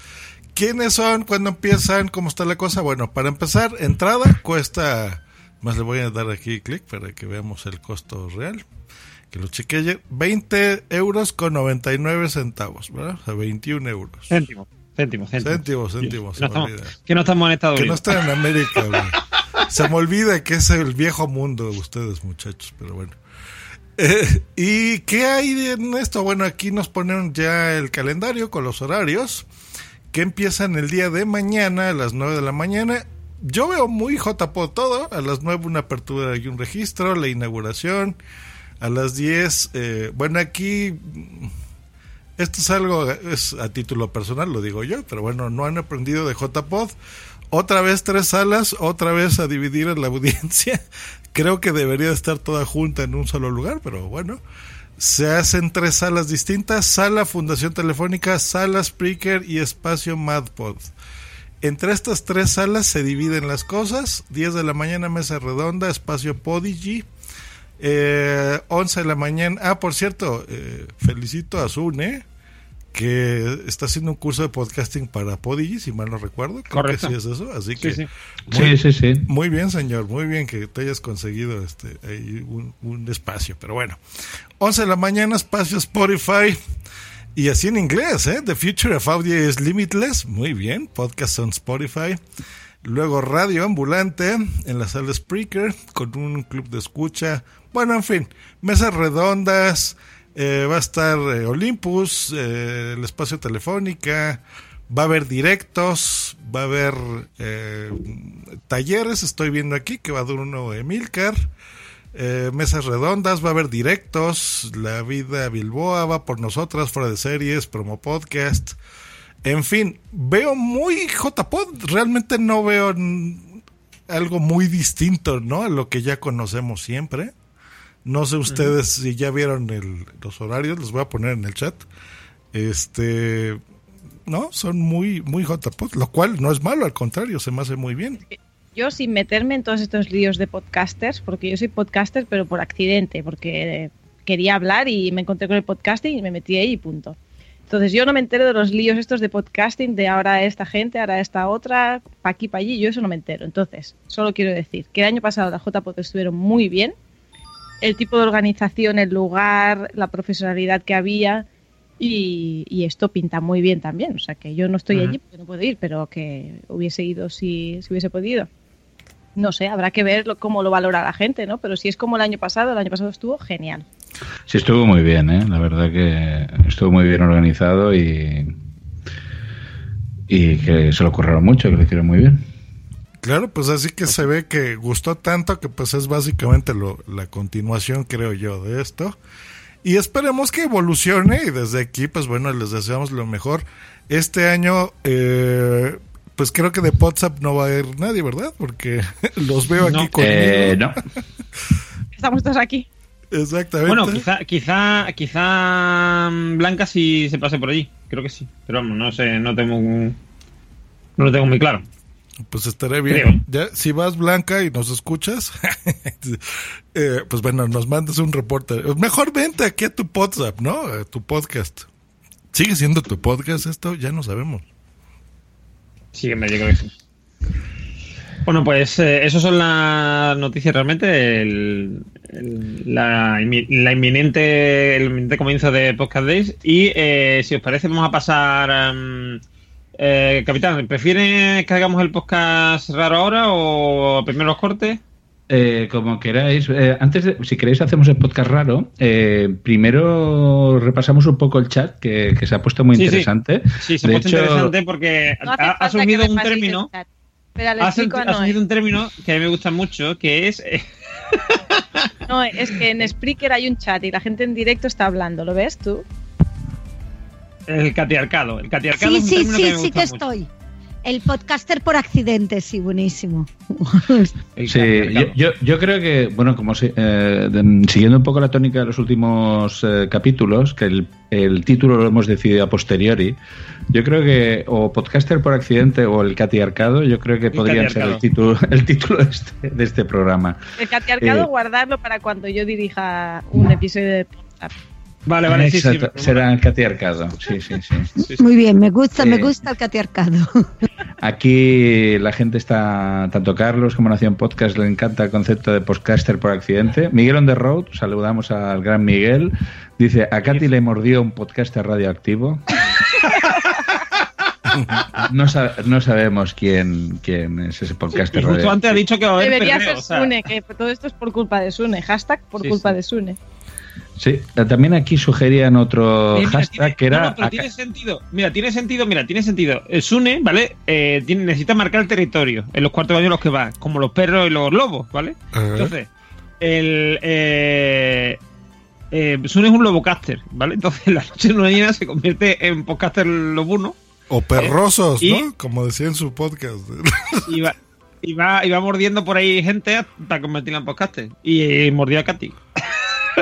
Speaker 3: ¿Quiénes son? ¿Cuándo empiezan? ¿Cómo está la cosa? Bueno, para empezar, entrada cuesta, más le voy a dar aquí clic para que veamos el costo real, que lo chequee, 20 euros con 99 centavos, ¿verdad? O sea, 21 euros.
Speaker 2: Céntimos, céntimos, céntimos.
Speaker 3: Céntimos, céntimos,
Speaker 2: Que no,
Speaker 3: se me
Speaker 2: estamos,
Speaker 3: olvida.
Speaker 2: que no estamos en Estados
Speaker 3: Que no están en América. Se me olvida que es el viejo mundo de ustedes, muchachos, pero bueno. ¿Y qué hay en esto? Bueno, aquí nos ponen ya el calendario con los horarios que empiezan el día de mañana a las 9 de la mañana. Yo veo muy JPO todo. A las 9 una apertura y un registro, la inauguración. A las 10, eh, bueno, aquí esto es algo, es a título personal, lo digo yo, pero bueno, no han aprendido de JPod. Otra vez tres salas, otra vez a dividir a la audiencia. Creo que debería estar toda junta en un solo lugar, pero bueno. Se hacen tres salas distintas, sala Fundación Telefónica, sala Spreaker y espacio MadPod. Entre estas tres salas se dividen las cosas. 10 de la mañana, mesa redonda, espacio Podigy. Eh, 11 de la mañana. Ah, por cierto, eh, felicito a Zune, que está haciendo un curso de podcasting para Podigy, si mal no recuerdo. Creo
Speaker 2: Correcto.
Speaker 3: que sí es eso. Así
Speaker 2: Sí,
Speaker 3: que.
Speaker 2: sí.
Speaker 3: Muy,
Speaker 4: Sí, sí, sí.
Speaker 3: Muy bien, señor. Muy bien que te hayas conseguido este ahí un, un espacio. Pero bueno, 11 de la mañana, espacio Spotify. Y así en inglés, ¿eh? The Future of Audio is Limitless. Muy bien. Podcast on Spotify. Luego Radio Ambulante en la sala Spreaker con un club de escucha. Bueno, en fin, mesas redondas. Eh, va a estar eh, Olympus, eh, el espacio Telefónica. Va a haber directos, va a haber eh, talleres, estoy viendo aquí que va a dar uno Emilcar, eh, mesas redondas, va a haber directos, La Vida Bilboa va por nosotras, fuera de series, promo podcast. En fin, veo muy JPod, realmente no veo algo muy distinto, ¿no? A lo que ya conocemos siempre. No sé ustedes si ya vieron el- los horarios, los voy a poner en el chat. Este, no, son muy, muy JPod, lo cual no es malo, al contrario, se me hace muy bien.
Speaker 5: Yo sin meterme en todos estos líos de podcasters, porque yo soy podcaster, pero por accidente, porque eh, quería hablar y me encontré con el podcasting y me metí ahí y punto. Entonces yo no me entero de los líos estos de podcasting, de ahora esta gente, ahora esta otra, pa' aquí, pa' allí, yo eso no me entero. Entonces, solo quiero decir que el año pasado las JPod estuvieron muy bien, el tipo de organización, el lugar, la profesionalidad que había y, y esto pinta muy bien también. O sea que yo no estoy allí porque no puedo ir, pero que hubiese ido si, si hubiese podido. No sé, habrá que ver lo- cómo lo valora la gente, ¿no? Pero si es como el año pasado, el año pasado estuvo genial.
Speaker 4: Sí, estuvo muy bien, ¿eh? La verdad que estuvo muy bien organizado y, y que se lo curraron mucho, que lo hicieron muy bien.
Speaker 3: Claro, pues así que se ve que gustó tanto que pues es básicamente lo, la continuación, creo yo, de esto. Y esperemos que evolucione y desde aquí, pues bueno, les deseamos lo mejor. Este año, eh, pues creo que de WhatsApp no va a ir nadie, ¿verdad? Porque los veo aquí
Speaker 2: No.
Speaker 3: conmigo.
Speaker 4: Eh, no.
Speaker 5: Estamos todos aquí.
Speaker 3: Exactamente.
Speaker 2: Bueno, quizá, quizá, quizá mm, Blanca sí se pase por allí. Creo que sí. Pero vamos, no sé, no tengo, un- no lo tengo muy claro.
Speaker 3: Pues estaré bien. Ya, si vas Blanca y nos escuchas, eh, pues bueno, nos mandas un reporte. Mejor vente aquí a tu WhatsApp, ¿no? A tu podcast. ¿Sigue siendo tu podcast esto? Ya no sabemos.
Speaker 2: Sí, me creo que sí. Bueno, pues eh, eso son las noticias realmente. El, el- la, inmi- la inminente, el inminente comienzo de Podcast Days. Y eh, si os parece, vamos a pasar. Eh, Capitán, ¿prefieres que hagamos el podcast raro ahora o primero los cortes?
Speaker 4: Eh, como queráis, eh, antes de, si queréis hacemos el podcast raro, eh, primero repasamos un poco el chat que, que se ha puesto muy
Speaker 2: Sí, sí.
Speaker 4: interesante.
Speaker 2: Sí, se ha
Speaker 4: De
Speaker 2: puesto
Speaker 4: hecho,
Speaker 2: interesante porque
Speaker 5: No
Speaker 2: ha, ha surgido un término. Ha,
Speaker 5: explico
Speaker 2: ha surgido
Speaker 5: Noé.
Speaker 2: un término que a mí me gusta mucho, que es eh,
Speaker 5: No, es que en Spreaker hay un chat y la gente en directo está hablando, ¿lo ves tú?
Speaker 2: El catiarcado. El catiarcado
Speaker 6: Sí,
Speaker 2: es un
Speaker 6: sí,
Speaker 2: término que
Speaker 6: sí,
Speaker 2: me
Speaker 6: sí que
Speaker 2: mucho.
Speaker 6: estoy. El podcaster por accidente, sí, buenísimo.
Speaker 4: Sí, yo, yo, yo creo que, bueno, como si- eh, de- siguiendo un poco la tónica de los últimos eh, capítulos, que el, el título lo hemos decidido a posteriori, yo creo que o podcaster por accidente o el catiarcado, yo creo que podrían ser el
Speaker 2: catiarcado.
Speaker 4: título, el título de este, de este programa.
Speaker 5: El catearcado,
Speaker 4: Eh.
Speaker 5: guardarlo para cuando yo dirija un episodio de podcast.
Speaker 2: Vale, vale, sí, sí.
Speaker 4: Será el catiarcado, sí, sí, sí.
Speaker 6: Muy bien, me gusta, me gusta el catearcado.
Speaker 4: Aquí la gente está, tanto Carlos como Nación Podcast, le encanta el concepto de podcaster por accidente. Miguel on the road, saludamos al gran Miguel. Dice, a Katy le mordió un podcaster radioactivo. No, sa- no sabemos quién, quién es ese
Speaker 2: Y
Speaker 4: podcaster
Speaker 2: justo antes ha dicho que va a haber
Speaker 5: Debería
Speaker 2: perreo,
Speaker 5: ser
Speaker 2: o sea,
Speaker 5: Sune, que todo esto es por culpa de Sune. Hashtag por
Speaker 2: Sí,
Speaker 5: culpa
Speaker 2: sí.
Speaker 5: de Sune.
Speaker 4: Sí, eh, también aquí sugerían otro
Speaker 2: Eh, mira,
Speaker 4: hashtag
Speaker 2: tiene-
Speaker 4: que era...
Speaker 2: no, pero
Speaker 4: acá-
Speaker 2: tiene sentido. Mira, tiene sentido, mira, tiene sentido. El Sune, ¿vale? Eh, tiene- necesita marcar el territorio en los cuartos de baño en los que va, como los perros y los lobos, ¿vale? Entonces, el. Eh, eh, Sune es un lobocaster, ¿vale? Entonces, la noche de una llena se convierte en podcaster lobuno
Speaker 3: O perrosos,
Speaker 2: Y-
Speaker 3: ¿no? Como decía en su podcast.
Speaker 2: y va, y va, y va mordiendo por ahí gente para convertirla en podcaster. Y eh, mordió a Katy.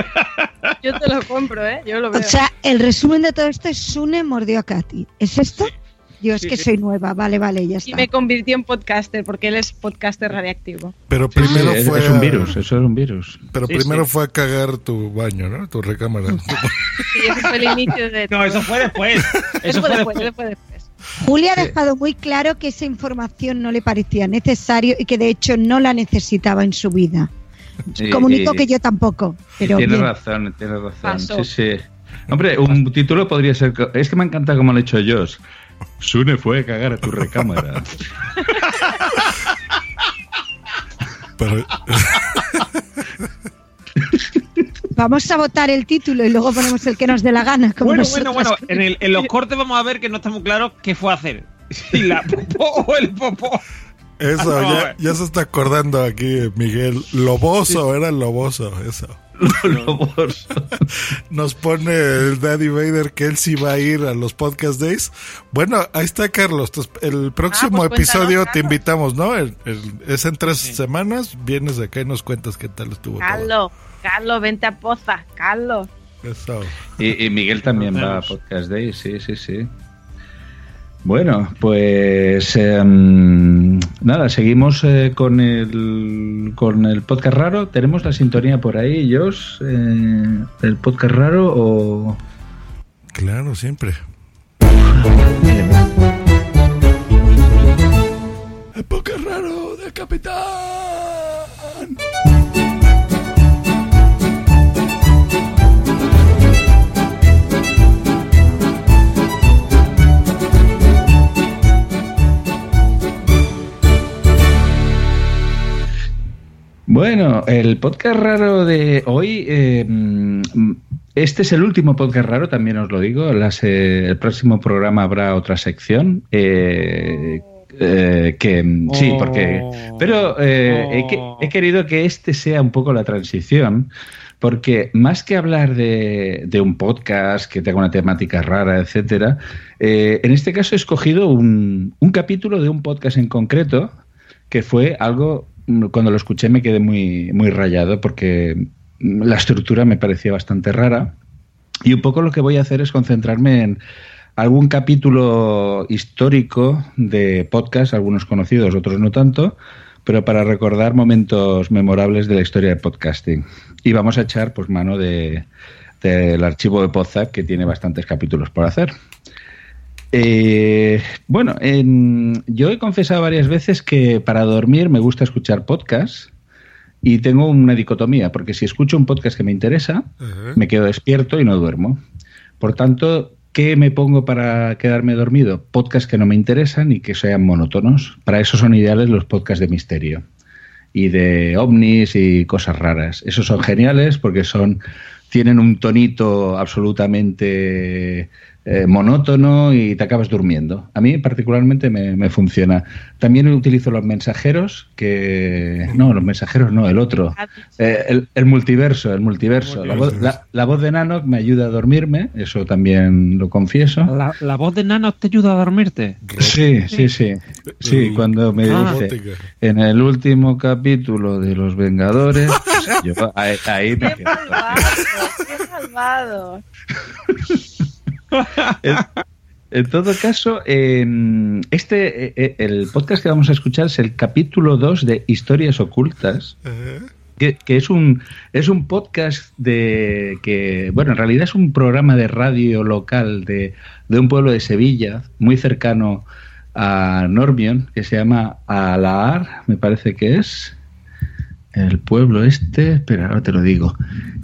Speaker 5: Yo te lo compro, ¿eh? Yo lo
Speaker 6: O sea, el resumen de todo esto es Sune mordió a Katy. ¿Es esto? Yo es
Speaker 5: Sí,
Speaker 6: que
Speaker 5: sí.
Speaker 6: soy nueva, vale, vale, ya
Speaker 5: y
Speaker 6: está.
Speaker 5: me convirtió en podcaster porque él es podcaster radiactivo.
Speaker 3: Pero primero
Speaker 4: Sí,
Speaker 3: fue.
Speaker 4: es un
Speaker 3: a-
Speaker 4: virus, eso es un virus.
Speaker 3: Pero
Speaker 2: Sí,
Speaker 3: primero
Speaker 2: sí.
Speaker 3: fue a cagar tu baño, ¿no? Tu recámara.
Speaker 5: Sí, ese fue el inicio de.
Speaker 2: No, eso fue después.
Speaker 5: Eso
Speaker 2: Eso
Speaker 5: fue después,
Speaker 2: después.
Speaker 5: eso fue después.
Speaker 6: Julia ha dejado muy claro que esa información no le parecía necesario y que de hecho no la necesitaba en su vida.
Speaker 4: Y-
Speaker 6: Comunico
Speaker 4: y-
Speaker 6: que yo tampoco, pero
Speaker 4: Tiene
Speaker 6: bien.
Speaker 4: razón, tiene razón. Sí, sí. Hombre, un título podría ser. Es que me encanta como lo ha hecho Josh. Sune fue a cagar a tu recámara.
Speaker 3: Pero,
Speaker 6: Vamos a votar el título y luego ponemos el que nos dé la gana. Como
Speaker 2: Bueno, bueno, bueno. En, el- en los cortes vamos a ver que no está muy claro qué fue a hacer. Si la popó o el popó.
Speaker 3: Eso,
Speaker 2: Ah, no,
Speaker 3: ya, ya se está acordando aquí, Miguel. Loboso, era Loboso, eso.
Speaker 4: Lobos.
Speaker 3: Nos pone el Daddy Vader que él sí va a ir a los podcast days. Bueno, ahí está Carlos. Entonces, El próximo
Speaker 5: pues
Speaker 3: episodio te invitamos, ¿no? El- el- es en tres semanas. Vienes de acá y nos cuentas qué tal estuvo.
Speaker 5: Carlos, Carlos, vente a Poza, Carlos.
Speaker 3: Eso.
Speaker 4: Y, y Miguel también va a. Podcast Day, sí, sí, sí. Bueno, pues em, nada, seguimos eh, con, el, con el podcast raro. ¿Tenemos la sintonía por ahí, Josh? Eh, ¿El podcast raro o...?
Speaker 3: Claro, siempre. El podcast raro del capitán.
Speaker 4: Bueno, el podcast raro de hoy, eh, este es el último podcast raro, también os lo digo. Las, eh, el próximo programa habrá otra sección. eh, eh, que mm, sí, porque. Pero eh, he, he querido que este sea un poco la transición. Porque más que hablar de, de un podcast que tenga una temática rara, etcétera, eh, en este caso he escogido un, un capítulo de un podcast en concreto que fue algo, cuando lo escuché me quedé muy, muy rayado porque la estructura me parecía bastante rara. Y un poco lo que voy a hacer es concentrarme en algún capítulo histórico de podcast, algunos conocidos, otros no tanto, pero para recordar momentos memorables de la historia del podcasting. Y vamos a echar pues mano de- del archivo de Podzap, que tiene bastantes capítulos por hacer. Eh, bueno, en- yo he confesado varias veces que para dormir me gusta escuchar podcasts y tengo una dicotomía, porque si escucho un podcast que me interesa, me quedo despierto y no duermo. Por tanto, ¿qué me pongo para quedarme dormido? Podcasts que no me interesan y que sean monótonos. Para eso son ideales los podcasts de misterio y de ovnis y cosas raras. Esos son geniales porque son tienen un tonito absolutamente eh, monótono y te acabas durmiendo. A mí particularmente me, me funciona. También utilizo los mensajeros, que... No, los mensajeros no, el otro. Eh, el, el multiverso, el multiverso. La voz, la- la voz de Nano me ayuda a dormirme, eso también lo confieso.
Speaker 2: La, la voz de Nano te ayuda a dormirte.
Speaker 4: Sí, sí, sí. Sí, cuando me
Speaker 2: Ah.
Speaker 4: dice en el último capítulo de Los Vengadores, yo ahí, ahí me quedo.
Speaker 5: ¡Qué malvado!
Speaker 4: En, en todo caso, eh, este eh, eh, el podcast que vamos a escuchar es el capítulo 2 de Historias Ocultas. Que, que es un es un podcast de que bueno en realidad es un programa de radio local de, de un pueblo de Sevilla muy cercano a Normion que se llama Alaar me parece que es el pueblo este espera ahora te lo digo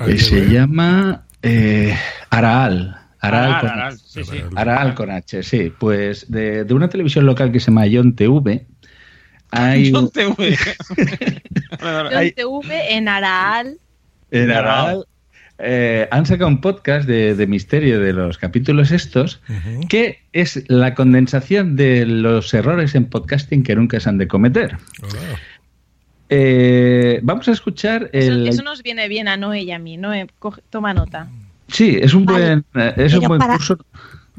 Speaker 4: Eh,
Speaker 3: se
Speaker 4: llama eh, Araal Araal,
Speaker 2: Araal,
Speaker 4: con,
Speaker 2: Araal, sí,
Speaker 4: con H sí pues de, de una televisión local que se llama Ion TV hay
Speaker 2: John TV.
Speaker 5: John TV en Araal.
Speaker 4: En Araal eh, han sacado un podcast de, de misterio de los capítulos estos, que es la condensación de los errores en podcasting que nunca se han de cometer. Eh, vamos a escuchar
Speaker 5: Eso,
Speaker 4: el...
Speaker 5: eso nos viene bien a Noé y a mí. Noé, coge- toma nota.
Speaker 4: Sí, es un buen, eh, es un
Speaker 6: Pero
Speaker 4: buen
Speaker 6: para-
Speaker 4: curso.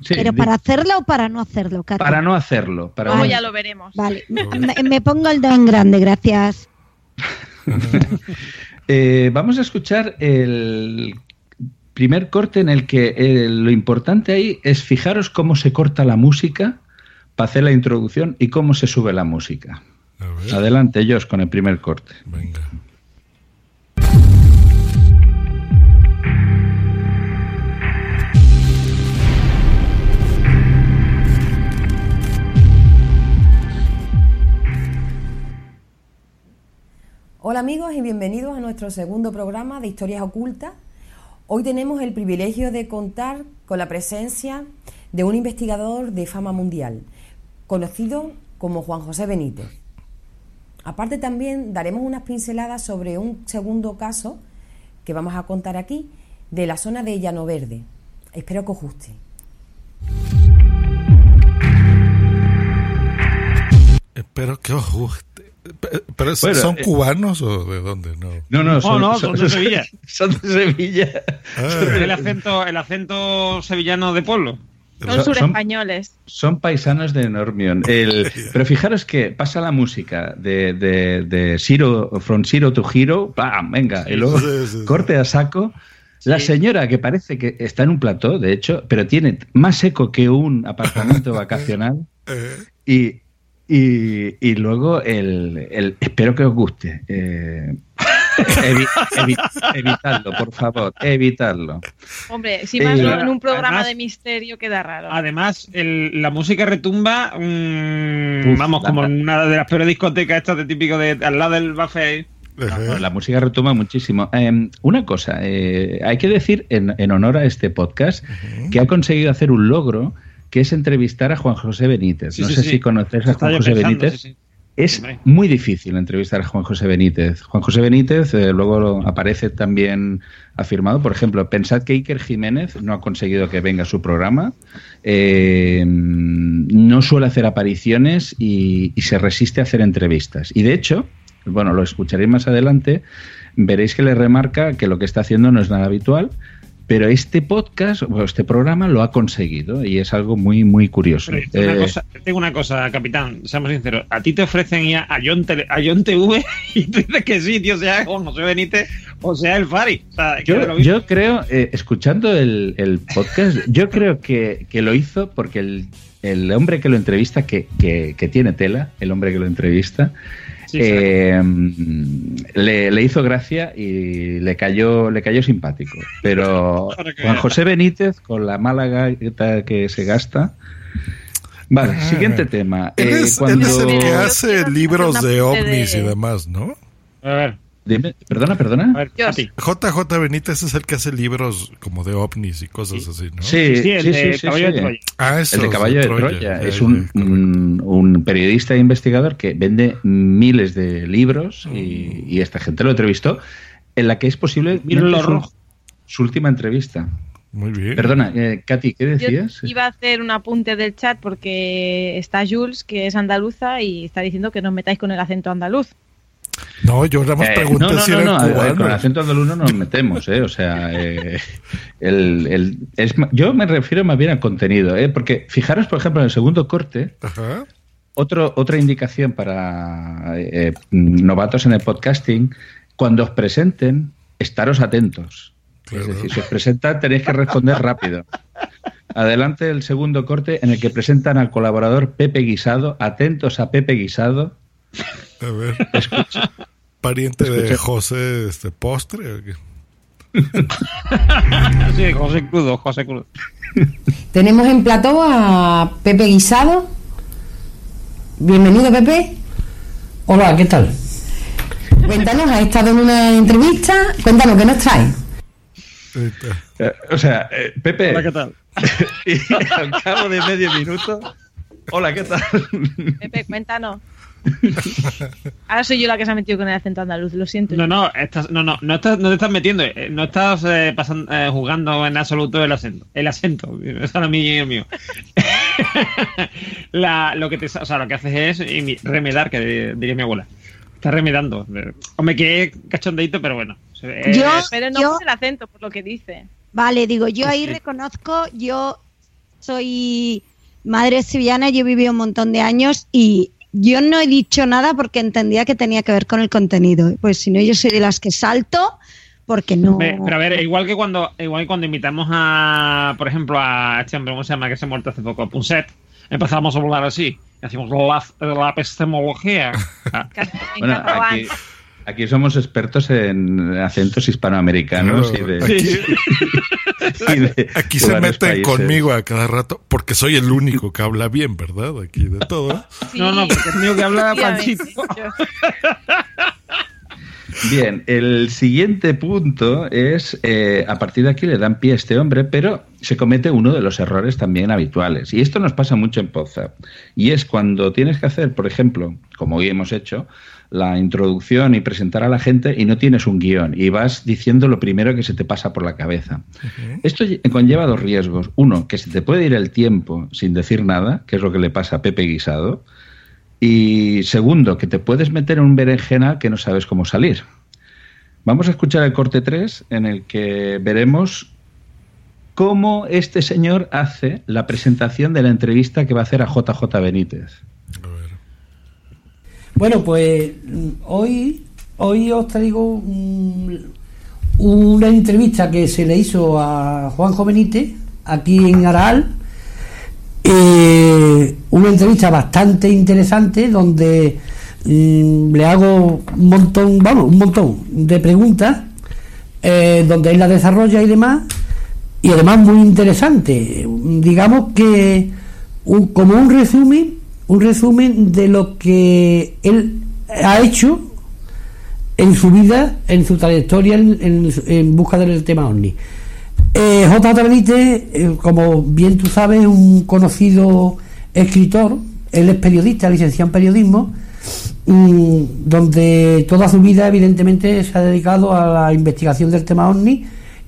Speaker 4: Sí,
Speaker 6: ¿Pero para hacerlo o para no hacerlo, Katy?
Speaker 4: para no hacerlo. Para
Speaker 5: ya lo veremos.
Speaker 6: Vale, me, me pongo el dedo en grande, gracias.
Speaker 4: Eh, vamos a escuchar el primer corte en el que eh, lo importante ahí es fijaros cómo se corta la música para hacer la introducción y cómo se sube la música. Adelante, Josh, con el primer corte.
Speaker 9: Hola amigos y bienvenidos a nuestro segundo programa de Historias Ocultas. Hoy tenemos el privilegio de contar con la presencia de un investigador de fama mundial, conocido como Juan José Benítez. Aparte también daremos unas pinceladas sobre un segundo caso que vamos a contar aquí de la zona de Llano Verde. Espero que os guste.
Speaker 3: Espero que os guste. Pe- ¿Pero es-
Speaker 4: Bueno,
Speaker 3: son
Speaker 4: eh,
Speaker 3: cubanos o de dónde? No,
Speaker 4: No, no,
Speaker 2: Oh, no, son de Sevilla.
Speaker 4: Son de Sevilla.
Speaker 2: El acento, el acento sevillano de pueblo.
Speaker 5: Son
Speaker 4: Son-
Speaker 5: surespañoles.
Speaker 4: Son paisanos de Normion. El- pero fijaros que pasa la música de, de, de Zero, From Zero to Hero, ¡pam! venga, y luego
Speaker 3: Sí, sí, sí.
Speaker 4: corte a saco. La señora que parece que está en un plató, de hecho, pero tiene más eco que un apartamento vacacional. Y, y, y luego el, el- espero que os guste. Eh, evi- evi- evitadlo, por favor, evitadlo.
Speaker 5: Hombre, si más
Speaker 4: Eh,
Speaker 5: no en un programa
Speaker 2: además-
Speaker 5: de misterio queda raro.
Speaker 2: Además, el- la música retumba, mm,
Speaker 4: Uf,
Speaker 2: vamos,
Speaker 4: la-
Speaker 2: como en una de las peores discotecas estas de típico de al lado del buffet.
Speaker 4: No, no, la música retoma muchísimo. Eh, una cosa, eh, hay que decir en, en honor a este podcast que ha conseguido hacer un logro que es entrevistar a Juan José Benítez.
Speaker 2: Sí,
Speaker 4: no
Speaker 2: sí,
Speaker 4: sé
Speaker 2: sí.
Speaker 4: si conoces a Juan José Benítez. Es muy difícil entrevistar a Juan José Benítez. Juan José Benítez eh, luego aparece también afirmado. Por ejemplo, pensad que Iker Jiménez no ha conseguido que venga a su programa. eh, no suele hacer apariciones y, y se resiste a hacer entrevistas. Y de hecho, bueno, lo escucharéis más adelante, veréis que le remarca que lo que está haciendo no es nada habitual. Pero este podcast o este programa lo ha conseguido y es algo muy, muy curioso. Eh,
Speaker 2: una cosa, tengo una cosa, capitán, seamos sinceros. A ti te ofrecen ya a John, Tele- a John TV y tú dices que sí, tío, sea Juan José Benítez o sea el Fari. O sea,
Speaker 4: Yo, yo creo, eh, escuchando el, el podcast, yo creo que, que lo hizo porque el, el hombre que lo entrevista, que, que- que tiene tela, el hombre que lo entrevista,
Speaker 2: Sí,
Speaker 4: eh, le, le hizo gracia y le cayó, le cayó simpático. Pero Juan. José Benítez, con la mala galleta que se gasta. Vale, siguiente tema.
Speaker 3: Él
Speaker 4: Eh,
Speaker 3: es, él
Speaker 4: cuando-
Speaker 3: es el que hace libros de ovnis y
Speaker 5: de-
Speaker 3: demás, ¿no?
Speaker 2: A ver,
Speaker 4: Dime, perdona, perdona.
Speaker 2: a ver.
Speaker 3: JJ Benítez es el que hace libros como de ovnis y cosas así, ¿no?
Speaker 4: Sí,
Speaker 2: Sí, el
Speaker 4: sí,
Speaker 2: de
Speaker 4: sí, sí,
Speaker 2: Caballo de
Speaker 4: sí.
Speaker 2: Troya.
Speaker 3: Ah, eso.
Speaker 4: El de Caballo de Troya.
Speaker 3: Ya,
Speaker 4: Es un, un- un periodista e investigador que vende miles de libros y, y esta gente lo entrevistó en la que es posible
Speaker 2: Mira
Speaker 4: que
Speaker 2: lo
Speaker 4: es su-
Speaker 2: rojo.
Speaker 4: su última entrevista.
Speaker 3: Muy bien.
Speaker 4: Perdona, eh, Katy, ¿qué decías?
Speaker 5: Yo iba a hacer un apunte del chat porque está Jules, que es andaluza, y está diciendo que nos metáis con el acento andaluz.
Speaker 3: No, yo nada más
Speaker 4: Eh,
Speaker 3: pregunté
Speaker 4: no, no,
Speaker 3: si
Speaker 4: no, no, ver,
Speaker 3: cubano.
Speaker 4: con el acento andaluz no nos metemos, ¿eh? O sea, eh, el, el- es, yo me refiero más bien al contenido, ¿eh? Porque fijaros, por ejemplo, en el segundo corte,
Speaker 3: Ajá.
Speaker 4: otro, otra indicación para eh, novatos en el podcasting, cuando os presenten, estaros atentos. Es decir, si os presentan tenéis que responder rápido. Adelante el segundo corte en el que presentan al colaborador Pepe Guisado. Atentos a Pepe Guisado.
Speaker 3: A ver. Pariente de José este postre. ¿o qué?
Speaker 2: Sí, José Crudo, José Crudo.
Speaker 9: Tenemos en plató a Pepe Guisado. Bienvenido, Pepe.
Speaker 10: Hola, ¿qué tal?
Speaker 9: Cuéntanos, has estado en una entrevista. Cuéntanos, ¿qué nos traes?
Speaker 4: Eh, o sea, eh, Pepe.
Speaker 2: Hola, ¿qué tal?
Speaker 4: y al cabo de medio minuto. Hola, ¿qué tal?
Speaker 5: Pepe, cuéntanos. Ahora soy yo la que se ha metido con el acento andaluz, lo siento.
Speaker 2: No, no, estás, no, no, no, estás, no te estás metiendo, eh, no estás eh, pasan- eh, jugando en absoluto el acento. El acento, es ahora mío mío. La, lo que te, o sea, lo que haces es remedar, que diría mi abuela. Estás remedando. Hombre, que cachondeito, pero bueno.
Speaker 6: Yo-
Speaker 5: Pero no
Speaker 6: yo-
Speaker 5: por el acento, por lo que dice.
Speaker 6: Vale, digo, yo ahí
Speaker 2: Sí.
Speaker 6: reconozco, yo soy madre sevillana, yo he vivido un montón de años y yo no he dicho nada porque entendía que tenía que ver con el contenido. Pues si no, yo soy de las que salto porque no.
Speaker 2: Pero a ver, igual que cuando igual que cuando invitamos a, por ejemplo, a este hombre, ¿cómo se llama? Que se ha muerto hace poco, a Punset, empezamos a hablar así. Hacemos la, la epistemología. Ah.
Speaker 4: Bueno, aquí, aquí somos expertos en acentos hispanoamericanos y de.
Speaker 3: Aquí,
Speaker 4: y de-
Speaker 3: aquí
Speaker 4: de
Speaker 3: se meten
Speaker 4: países.
Speaker 3: conmigo a cada rato porque soy el único que habla bien, ¿verdad? Aquí de todo.
Speaker 2: No, no, porque es mío que habla Panchito.
Speaker 4: Bien, el siguiente punto es, eh, a partir de aquí le dan pie a este hombre, pero se comete uno de los errores también habituales. Y esto nos pasa mucho en Poza. Y es cuando tienes que hacer, por ejemplo, como hoy hemos hecho, la introducción y presentar a la gente y no tienes un guion y vas diciendo lo primero que se te pasa por la cabeza. Esto lle- conlleva dos riesgos. Uno, que se te puede ir el tiempo sin decir nada, que es lo que le pasa a Pepe Guisado. Y segundo, que te puedes meter en un berenjena que no sabes cómo salir. Vamos a escuchar el corte 3 en el que veremos cómo este señor hace la presentación de la entrevista que va a hacer a JJ Benítez.
Speaker 10: Bueno, pues hoy, hoy os traigo una entrevista que se le hizo a Juanjo Benítez aquí en Araal. Eh, una entrevista bastante interesante donde mm, le hago un montón, vamos, un montón de preguntas eh, donde él la desarrolla y demás y además muy interesante. Digamos que un- como un resumen, un resumen de lo que él ha hecho en su vida, en su trayectoria en, en- busca del tema OVNI. Eh, JJ Benítez, eh, como bien tú sabes, es un conocido escritor, él es periodista, licenciado en periodismo, mm, donde toda su vida evidentemente se ha dedicado a la investigación del tema OVNI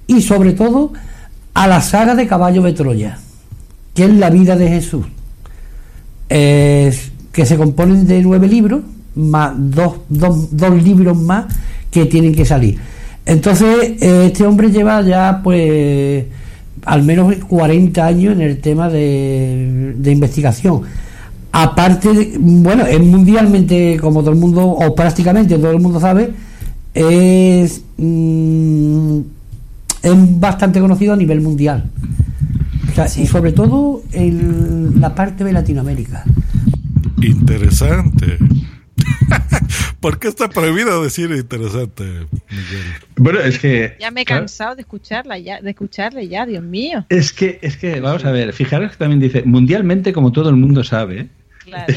Speaker 10: y sobre todo a la saga de Caballo de Troya, que es la vida de Jesús, que se componen de nueve libros, más dos, dos, dos libros más que tienen que salir. Entonces, este hombre lleva ya, pues, al menos 40 años en el tema de, de investigación. Aparte, de- bueno, es mundialmente, como todo el mundo, o prácticamente todo el mundo sabe, es, mm, es bastante conocido a nivel mundial. Y sobre todo en la parte de Latinoamérica.
Speaker 3: Interesante. ¿Por qué está prohibido decir interesante, Miguel?
Speaker 4: Bueno, es que.
Speaker 5: Ya me he cansado de escucharla ya, de escucharle ya, Dios mío.
Speaker 4: Es que, es que, vamos a ver, fijaros que también dice, mundialmente, como todo el mundo sabe.
Speaker 5: Claro.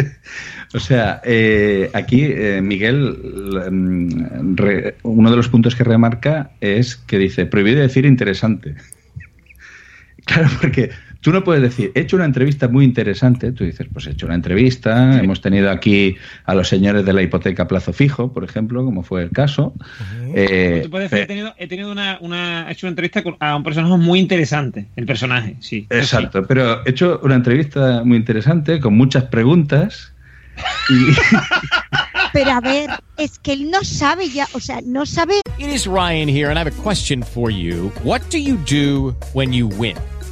Speaker 4: o sea, eh, aquí eh, Miguel, mm, re- uno de los puntos que remarca es que dice, prohibido decir interesante. Claro, porque tú no puedes decir, he hecho una entrevista muy interesante, tú dices, pues he hecho una entrevista, hemos tenido aquí a los señores de la hipoteca a plazo fijo, por ejemplo, como fue el caso. Eh,
Speaker 2: Tú puedes decir, he tenido, he tenido una, una- he hecho una entrevista con- a un personaje muy interesante. El personaje, sí.
Speaker 4: Exacto, pero he hecho una entrevista muy interesante con muchas preguntas y
Speaker 6: Pero a ver, es que él no sabe ya, o sea, no sabe.
Speaker 11: It is Ryan here, and I have a question for you. What do you do when you win?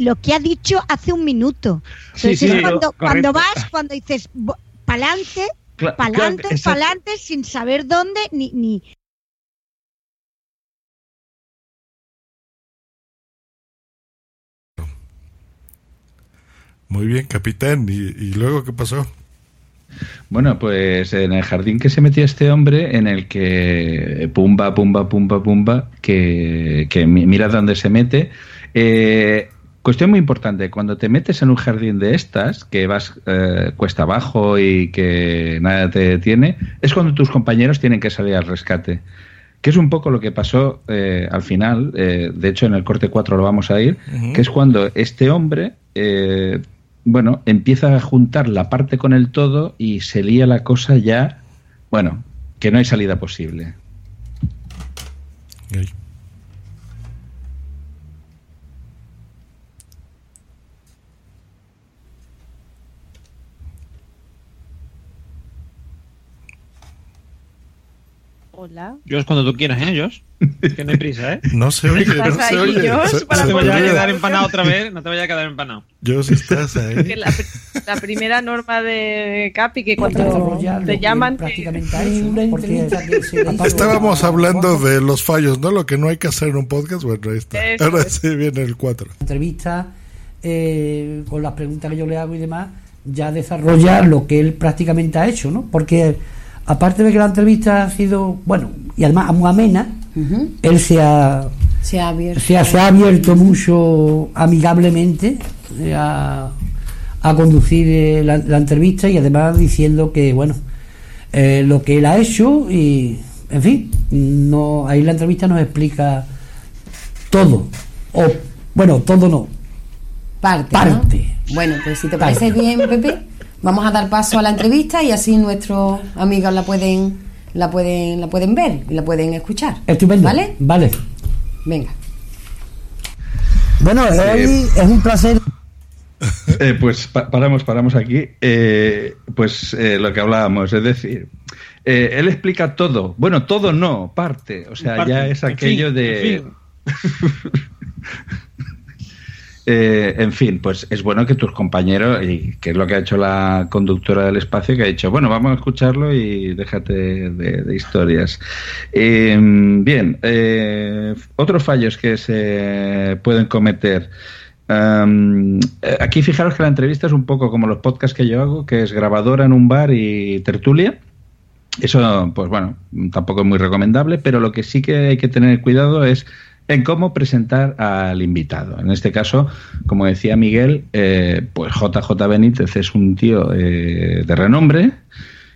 Speaker 6: Lo que ha dicho hace un minuto.
Speaker 4: Sí,
Speaker 6: Entonces
Speaker 4: sí,
Speaker 6: es cuando, vas, cuando dices pa'lante, pa'lante, pa'lante, sin saber dónde ni, ni.
Speaker 3: Muy bien, capitán. ¿Y, y luego qué pasó?
Speaker 4: Bueno, pues en el jardín que se metió este hombre, en el que pumba, pumba, pumba, pumba, que, que mi- mira dónde se mete. Eh, cuestión muy importante, cuando te metes en un jardín de estas, que vas eh, cuesta abajo y que nada te detiene, es cuando tus compañeros tienen que salir al rescate. Que es un poco lo que pasó eh, al final, eh, de hecho en el corte 4 lo vamos a ir, que es cuando este hombre, eh, bueno, empieza a juntar la parte con el todo y se lía la cosa ya, bueno, que no hay salida posible.
Speaker 5: Hola.
Speaker 2: Josh, cuando tú quieras, ¿eh, Josh? Que no hay prisa, ¿eh?
Speaker 3: No se oye,
Speaker 5: ¿Estás
Speaker 3: no se
Speaker 5: ahí,
Speaker 3: oye.
Speaker 5: Josh,
Speaker 3: Se-
Speaker 5: para
Speaker 3: se
Speaker 2: No te
Speaker 3: me
Speaker 2: vayas a quedar empanado otra vez, no te vayas a quedar empanado.
Speaker 3: Yo si estás ahí.
Speaker 5: Que la, la primera norma de Capi, que cuando te llaman...
Speaker 3: Estábamos hablando de los fallos, ¿no? Lo que no hay que hacer en un podcast. Bueno, ahí está.
Speaker 10: Eso
Speaker 3: Ahora
Speaker 10: es.
Speaker 3: sí viene el 4.
Speaker 10: entrevista eh, con las preguntas que yo le hago y demás, ya desarrolla lo que él prácticamente ha hecho, ¿no? Porque aparte de que la entrevista ha sido, bueno, y además muy amena, él se ha,
Speaker 9: Se ha abierto.
Speaker 10: se ha, se ha abierto mucho amigablemente a, a conducir la, la entrevista y además diciendo que, bueno, eh, lo que él ha hecho y, en fin, no ahí la entrevista nos explica todo, o, bueno, todo no,
Speaker 9: Parte. ¿no?
Speaker 10: Parte.
Speaker 9: Bueno, pues si te
Speaker 10: Parte.
Speaker 9: parece bien, Pepe, vamos a dar paso a la entrevista y así nuestros amigos la pueden, la pueden, la pueden ver y la pueden escuchar.
Speaker 10: Estupendo.
Speaker 9: ¿Vale?
Speaker 10: Vale.
Speaker 9: Venga.
Speaker 10: Bueno, hoy es un placer.
Speaker 4: Eh, pues pa- paramos, paramos aquí. Eh, pues eh, lo que hablábamos, es decir, eh, él explica todo. Bueno, todo no, parte. O sea,
Speaker 2: Parte.
Speaker 4: ya es
Speaker 2: En
Speaker 4: aquello
Speaker 2: fin,
Speaker 4: de.
Speaker 2: en fin.
Speaker 4: Eh, en fin, pues es bueno que tus compañeros, y que es lo que ha hecho la conductora del espacio, que ha dicho, bueno, vamos a escucharlo y déjate de, historias. Eh, bien, eh, otros fallos que se pueden cometer. Um, eh, aquí fijaros que la entrevista es un poco como los podcasts que yo hago, que es grabadora en un bar y tertulia. Eso, pues bueno, tampoco es muy recomendable, pero lo que sí que hay que tener cuidado es en cómo presentar al invitado. En este caso, como decía Miguel, eh, pues JJ Benítez es un tío eh, de renombre.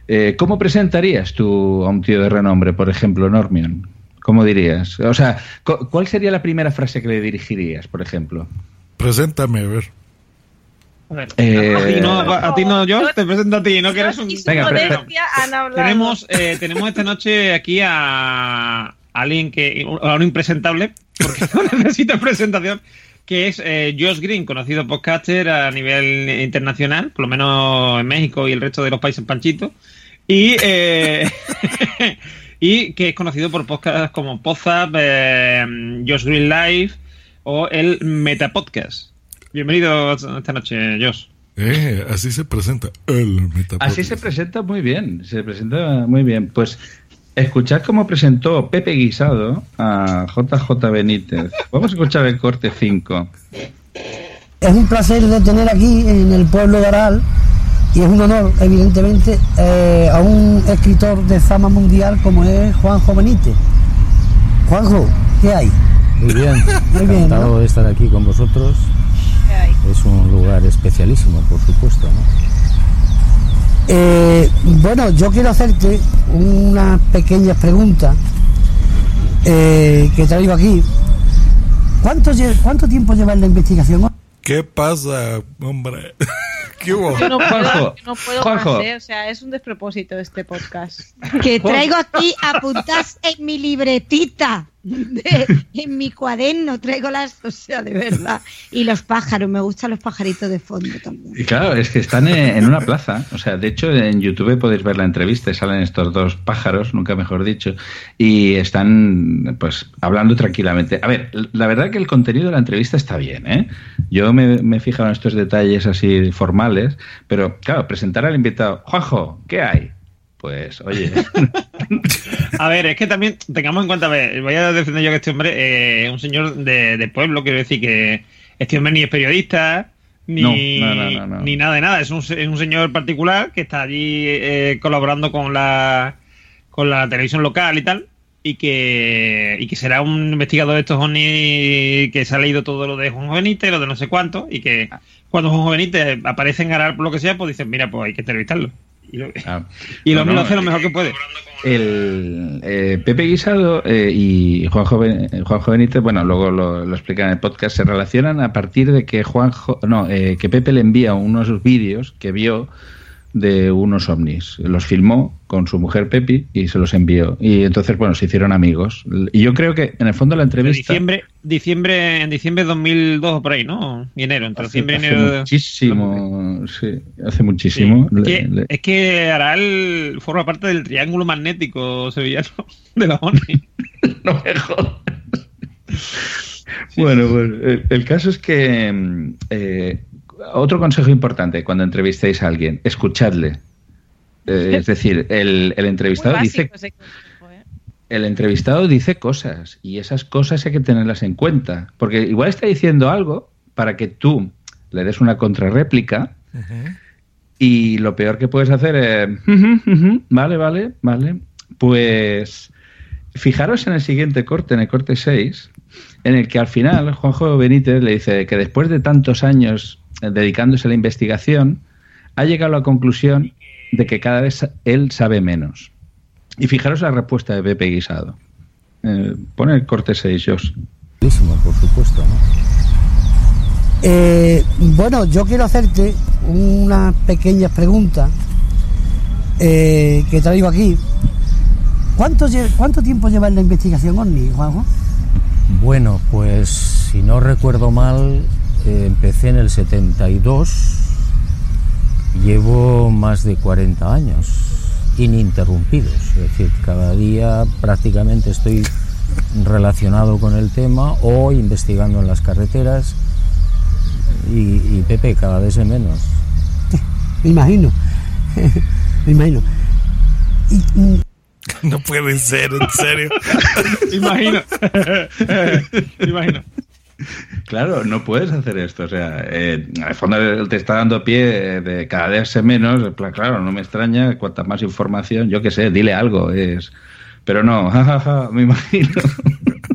Speaker 4: Eh, ¿Cómo presentarías tú a un tío de renombre, por ejemplo, Normion? ¿Cómo dirías? O sea, cu- ¿cuál sería la primera frase que le dirigirías, por ejemplo?
Speaker 3: Preséntame, a ver.
Speaker 2: A ver,
Speaker 4: Eh,
Speaker 2: a ti no, a ti no, Josh, te presento a ti, no que eres un...
Speaker 4: Venga.
Speaker 2: Tenemos, eh, tenemos esta noche aquí a alguien que a un impresentable, porque no necesita presentación, que es eh, Josh Green, conocido podcaster a nivel internacional, por lo menos en México y el resto de los países panchitos, y, eh, y que es conocido por podcasts como Podzap, eh, Josh Green Live o el Meta Podcast. Bienvenido esta noche, Josh.
Speaker 3: Eh, así se presenta el Metapodcast.
Speaker 4: Así se presenta muy bien, se presenta muy bien. Pues escuchad cómo presentó Pepe Guisado a JJ Benítez. Vamos a escuchar el corte 5.
Speaker 10: Es un placer de tener aquí en el pueblo de Aral y es un honor, evidentemente, eh, a un escritor de fama mundial como es Juanjo Benítez. Juanjo, ¿qué hay?
Speaker 12: Muy bien,
Speaker 10: Muy bien,
Speaker 12: encantado
Speaker 10: ¿no?
Speaker 12: de estar aquí con vosotros. Es un lugar especialísimo, por supuesto. ¿no?
Speaker 10: Eh, bueno, yo quiero hacerte unas pequeñas preguntas eh, que traigo aquí. ¿Cuánto, lle- ¿Cuánto tiempo lleva en la investigación?
Speaker 3: ¿Qué pasa, hombre? ¿Qué hubo?
Speaker 5: Yo no puedo, no puedo
Speaker 4: Juanjo.
Speaker 5: más, ¿eh? O sea, es un despropósito este podcast.
Speaker 6: Que traigo aquí apuntadas en mi libretita, de- en mi cuaderno, traigo las, o sea, de verdad. Y los pájaros, me gustan los pajaritos de fondo también.
Speaker 4: Y claro, es que están en, en una plaza. O sea, de hecho, en YouTube podéis ver la entrevista. y Salen estos dos pájaros, nunca mejor dicho, y están, pues, hablando tranquilamente. A ver, la verdad que el contenido de la entrevista está bien, ¿eh? Yo me, me he fijado en estos detalles así formales, pero claro, presentar al invitado, Juanjo, ¿qué hay? Pues, oye,
Speaker 2: A ver, es que también tengamos en cuenta, a ver, voy a defender yo que este hombre eh, es un señor de, de pueblo, quiero decir que este hombre ni es periodista, ni,
Speaker 4: No, no,
Speaker 2: ni nada de nada, es un, es un señor particular que está allí eh, colaborando con la, con la televisión local y tal, y que, y que será un investigador de estos OVNI que se ha leído todo lo de Juan Benítez, lo de no sé cuánto, y que cuando Juan Benítez aparece en Aral por lo que sea, pues dicen, mira, pues hay que entrevistarlo. Y lo,
Speaker 4: Ah,
Speaker 2: y lo
Speaker 4: no,
Speaker 2: mismo
Speaker 4: no,
Speaker 2: hace lo mejor que puede.
Speaker 4: el eh, Pepe Guisado eh, y Juanjo, Ben- eh, Juanjo Benítez, bueno, luego lo, lo explican en el podcast, se relacionan a partir de que Juanjo, no, eh, que Pepe le envía unos vídeos que vio de unos ovnis. Los filmó con su mujer Pepi y se los envió. Y entonces, bueno, se hicieron amigos. Y yo creo que en el fondo la
Speaker 2: De
Speaker 4: entrevista...
Speaker 2: diciembre, diciembre, en diciembre de 2002 o por ahí, ¿no? Y enero, entre
Speaker 4: Hace,
Speaker 2: diciembre y
Speaker 4: hace
Speaker 2: enero. de-
Speaker 4: muchísimo, sí, hace muchísimo.
Speaker 2: Es
Speaker 4: Le-
Speaker 2: que,
Speaker 4: le-
Speaker 2: es que Aral forma parte del triángulo magnético sevillano de la ONI.
Speaker 4: no me jodas. Bueno, pues el, el caso es que mm, eh, otro consejo importante cuando entrevistéis a alguien, escuchadle. Eh, es decir, el, el entrevistado dice
Speaker 5: consejo, ¿eh?
Speaker 4: el entrevistado dice cosas y esas cosas hay que tenerlas en cuenta, porque igual está diciendo algo para que tú le des una contrarréplica y lo peor que puedes hacer es, "Ujú, ujú, vale, vale, vale, pues fijaros en el siguiente corte, en el corte 6, en el que al final Juanjo Benítez le dice que después de tantos años dedicándose a la investigación, ha llegado a la conclusión de que cada vez él sabe menos. Y fijaros la respuesta de Pepe Guisado. Eh, pone el corte 6, Josh.
Speaker 12: Buenísimo, por supuesto. ¿no?
Speaker 10: Eh, bueno, yo quiero hacerte unas pequeñas preguntas eh, que traigo aquí. ¿Cuánto, ¿Cuánto tiempo lleva en la investigación OVNI, Juanjo?
Speaker 12: Bueno, pues si no recuerdo mal, eh, empecé en el 72. Llevo más de 40 años ininterrumpidos. Es decir, cada día prácticamente estoy relacionado con el tema o investigando en las carreteras. Y, y Pepe, cada vez es menos.
Speaker 10: Me imagino. Me imagino. Y,
Speaker 3: No puede ser, en serio.
Speaker 2: Imagino. Imagino.
Speaker 4: Claro, no puedes hacer esto. O sea, eh, el fondo te está dando pie de cada vez sé menos. Claro, no me extraña. Cuanta más información, yo qué sé, dile algo. es Pero no, jajaja, me imagino.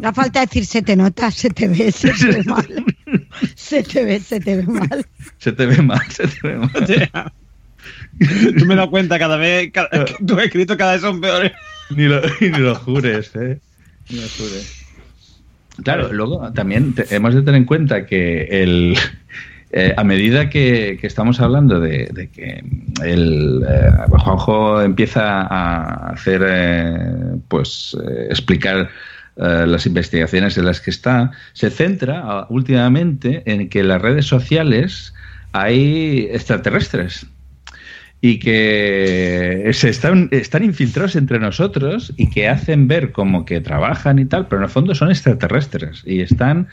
Speaker 6: No falta decir se te nota, se te ve, se te ve mal. Se te ve, se te ve mal.
Speaker 4: Se te ve mal, se te ve mal.
Speaker 2: Tú me das cuenta cada vez, cada, que tus escritos cada vez son peores.
Speaker 4: Ni lo, ni lo jures, ¿eh? Ni lo jures. Claro, luego también hemos de tener en cuenta que el, eh, a medida que, estamos hablando de, que el eh, Juanjo empieza a hacer, eh, pues, eh, explicar las investigaciones en las que está, se centra ah, últimamente en que en las redes sociales hay extraterrestres y que se están, están infiltrados entre nosotros y que hacen ver como que trabajan y tal, pero en el fondo son extraterrestres y están...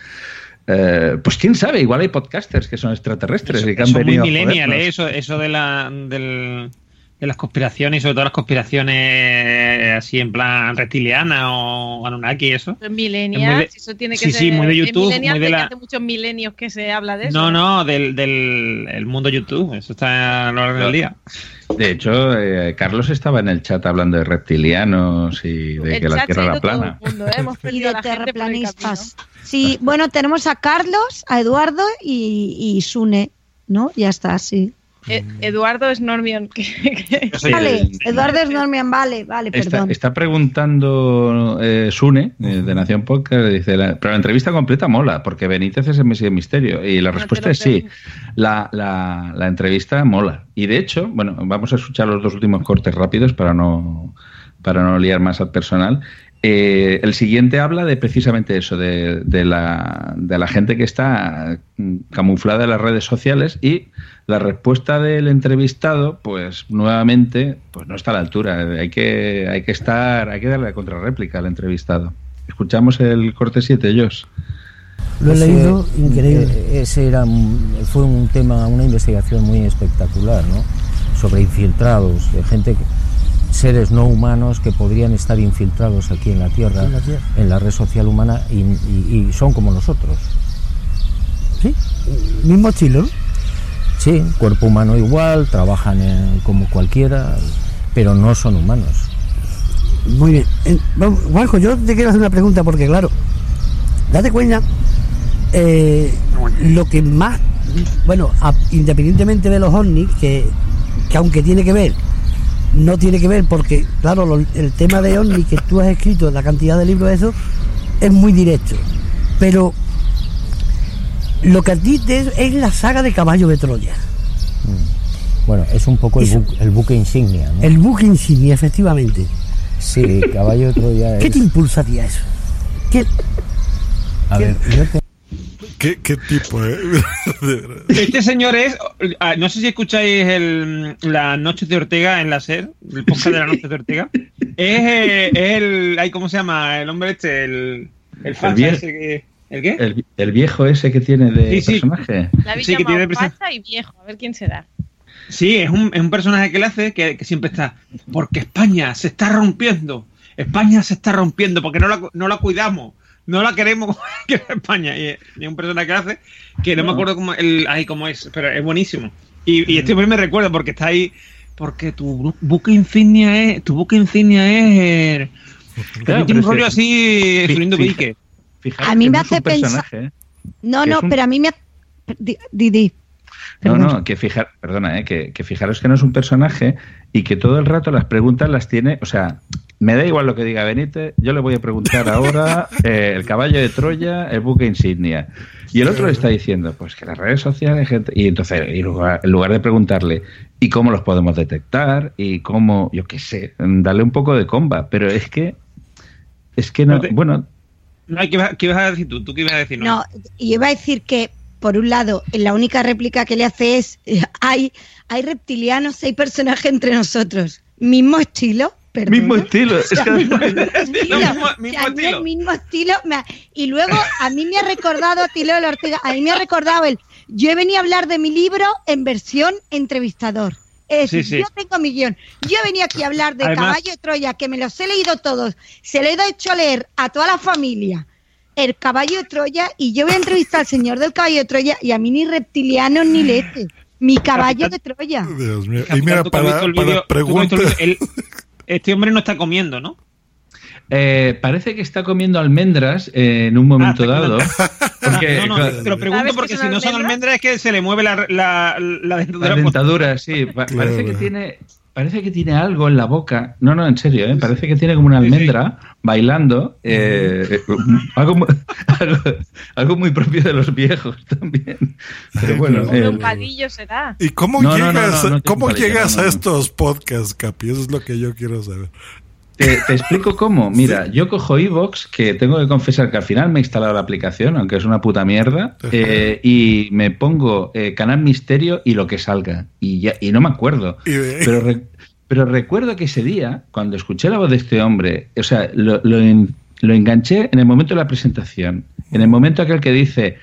Speaker 4: eh, pues quién sabe, igual hay podcasters que son extraterrestres y que han
Speaker 2: Eso es muy
Speaker 4: venido a
Speaker 2: millennial. ¿eh? eso, eso de, la, del- de las conspiraciones, y sobre todo las conspiraciones así en plan reptiliana o Anunnaki y eso.
Speaker 5: Millennials,
Speaker 2: Es de-
Speaker 5: eso tiene que
Speaker 2: sí,
Speaker 5: ser.
Speaker 2: sí, muy de YouTube, muy de la-
Speaker 5: hace muchos milenios que se habla de eso.
Speaker 2: No, no, del, del el mundo YouTube, eso está a lo largo del día.
Speaker 4: De hecho, eh, Carlos estaba en el chat hablando de reptilianos y de
Speaker 5: El
Speaker 4: que la Tierra era plana.
Speaker 5: mundo, ¿eh? Hemos
Speaker 6: Y de terraplanistas. Sí, bueno, tenemos a Carlos, a Eduardo y, y Sune, ¿no? Ya está, sí.
Speaker 5: Eh, Eduardo es Normion. que- que-
Speaker 6: Vale, Eduardo es Normian, vale, vale,
Speaker 4: Está,
Speaker 6: perdón.
Speaker 4: está preguntando eh, Sune, eh, de Nación Podcast, dice, la- pero la entrevista completa mola, porque Benítez es el Messi de Misterio. Y la respuesta es sí, la, la- la entrevista mola. Y de hecho, bueno, vamos a escuchar los dos últimos cortes rápidos para no, para no liar más al personal. Eh, el siguiente habla de precisamente eso, de, de la, de la gente que está camuflada en las redes sociales y la respuesta del entrevistado, pues nuevamente, pues no está a la altura. Hay que, hay que estar, hay que darle la contrarréplica al entrevistado. Escuchamos el corte 7, ellos.
Speaker 10: Lo he
Speaker 12: Ese-
Speaker 10: leído, increíble.
Speaker 12: eh, Ese era, fue un tema, una investigación muy espectacular, ¿no? Sobre infiltrados, de gente, que- seres no humanos que podrían estar infiltrados aquí en la Tierra,
Speaker 10: En la Tierra.
Speaker 12: en la red social humana y, y- y son como nosotros.
Speaker 10: Sí, mismo estilo, ¿no?
Speaker 12: Sí, cuerpo humano igual, trabajan en- como cualquiera, pero no son humanos.
Speaker 10: Muy bien. Eh, vamos, Juanjo, yo te quiero hacer una pregunta porque, claro, date cuenta, eh, lo que más, bueno, a- independientemente de los ovnis, que, que aunque tiene que ver, no tiene que ver porque, claro, lo- el tema de ovnis que tú has escrito, la cantidad de libros de eso, es muy directo. Pero lo que a ti te es la saga de Caballo de Troya.
Speaker 12: Bueno, es un poco el, bu- el buque insignia, ¿no?
Speaker 10: El buque insignia, efectivamente.
Speaker 12: Sí, caballo de Troya
Speaker 10: ¿Qué
Speaker 12: es...
Speaker 10: te impulsa a ti a eso? ¿Qué,
Speaker 12: A ver, yo te-
Speaker 3: ¿Qué, qué tipo, eh? De.
Speaker 2: Este señor es, ah, no sé si escucháis el, la Noche de Ortega en la SER, el podcast de la Noche de Ortega. Es, eh, es el, ay, ¿cómo se llama? El hombre este, el, el
Speaker 4: vie-
Speaker 2: ese que, ¿el qué?
Speaker 4: El, el viejo ese que tiene de
Speaker 2: Sí, sí.
Speaker 4: personaje.
Speaker 5: La
Speaker 2: Sí, que tiene
Speaker 5: facha y viejo. A ver quién será.
Speaker 2: Sí, es un, es un personaje que le hace que, que siempre está, porque España se está rompiendo, España se está rompiendo porque no la, no la cuidamos, no la queremos como que España. Y, es- y es un personaje que hace que no me acuerdo cómo, el, ay, cómo es, pero es buenísimo. Y, y este hombre me recuerda porque está ahí, porque tu bu- buque insignia es, tu buque insignia es... eh,
Speaker 4: Claro,
Speaker 2: tiene un rollo así, Fernando Pique.
Speaker 4: Fijaros
Speaker 6: A mí me hace pensar-
Speaker 4: ¿eh?
Speaker 6: No, no,
Speaker 4: un-
Speaker 6: pero a mí me... Di, di, di.
Speaker 4: No, no, que fijar, perdona, eh, que, que fijaros que no es un personaje y que todo el rato las preguntas las tiene, o sea, me da igual lo que diga Benítez, yo le voy a preguntar ahora eh, el caballo de Troya, el buque insignia. Y el otro le está diciendo, pues que las redes sociales, gente, y entonces, y en lugar, en lugar de preguntarle, ¿y cómo los podemos detectar? Y cómo, yo qué sé, darle un poco de comba, pero es que, es que no,
Speaker 2: No
Speaker 4: bueno,
Speaker 2: No, ¿qué, ibas, qué ibas a decir tú? ¿Tú qué ibas a decir?
Speaker 6: No, y iba a decir que, por un lado, la única réplica que le hace es, eh, hay, hay reptilianos, hay personajes entre nosotros. Mismo estilo, perdona.
Speaker 4: mismo estilo, es que
Speaker 6: Mismo
Speaker 2: estilo.
Speaker 6: el mismo estilo. me ha- y luego a mí me ha recordado, a Tileo de Ortega, a mí me ha recordado el. Yo he venido a hablar de mi libro en versión entrevistador. Es
Speaker 2: Sí,
Speaker 6: decir,
Speaker 2: sí.
Speaker 6: yo tengo mi guion. Yo he venido aquí a hablar de
Speaker 2: Además-
Speaker 6: Caballo de Troya, que me los he leído todos. Se lo he hecho leer a toda la familia. El caballo de Troya, y yo voy a entrevistar al señor del caballo de Troya, y a mí ni reptilianos ni leche. Mi caballo de Troya.
Speaker 3: Dios mío. Y mira, para, para preguntas.
Speaker 2: este hombre no está comiendo, ¿no?
Speaker 4: Eh, parece que está comiendo almendras eh, en un momento
Speaker 2: Ah,
Speaker 4: dado. Porque,
Speaker 2: no, no,
Speaker 4: claro,
Speaker 2: te lo pregunto
Speaker 5: ¿Sabes
Speaker 2: porque si no son
Speaker 5: almendras?
Speaker 2: es que se le mueve la, la, la dentadura.
Speaker 4: la dentadura, sí. Pa-
Speaker 3: Claro.
Speaker 4: Parece que tiene. Parece que tiene algo en la boca. No, no, en serio, ¿eh? Parece que tiene como una almendra bailando. eh, eh, algo, mu- algo, algo muy propio de los viejos también. Pero bueno,
Speaker 5: Un
Speaker 4: eh,
Speaker 5: empadillo será.
Speaker 3: ¿Y cómo
Speaker 4: No,
Speaker 3: llegas,
Speaker 4: no, no, no
Speaker 3: cómo llegas
Speaker 4: no, no,
Speaker 3: a estos podcasts, Capi? Eso es lo que yo quiero saber.
Speaker 4: Te, te explico cómo. Mira, yo cojo Evox, que tengo que confesar que al final me he instalado la aplicación, aunque es una puta mierda, eh, y me pongo eh, Canal Misterio y lo que salga. Y, ya, y no me acuerdo. Pero, re- pero recuerdo que ese día, cuando escuché la voz de este hombre, o sea, lo, lo lo enganché en el momento de la presentación. En el momento aquel que dice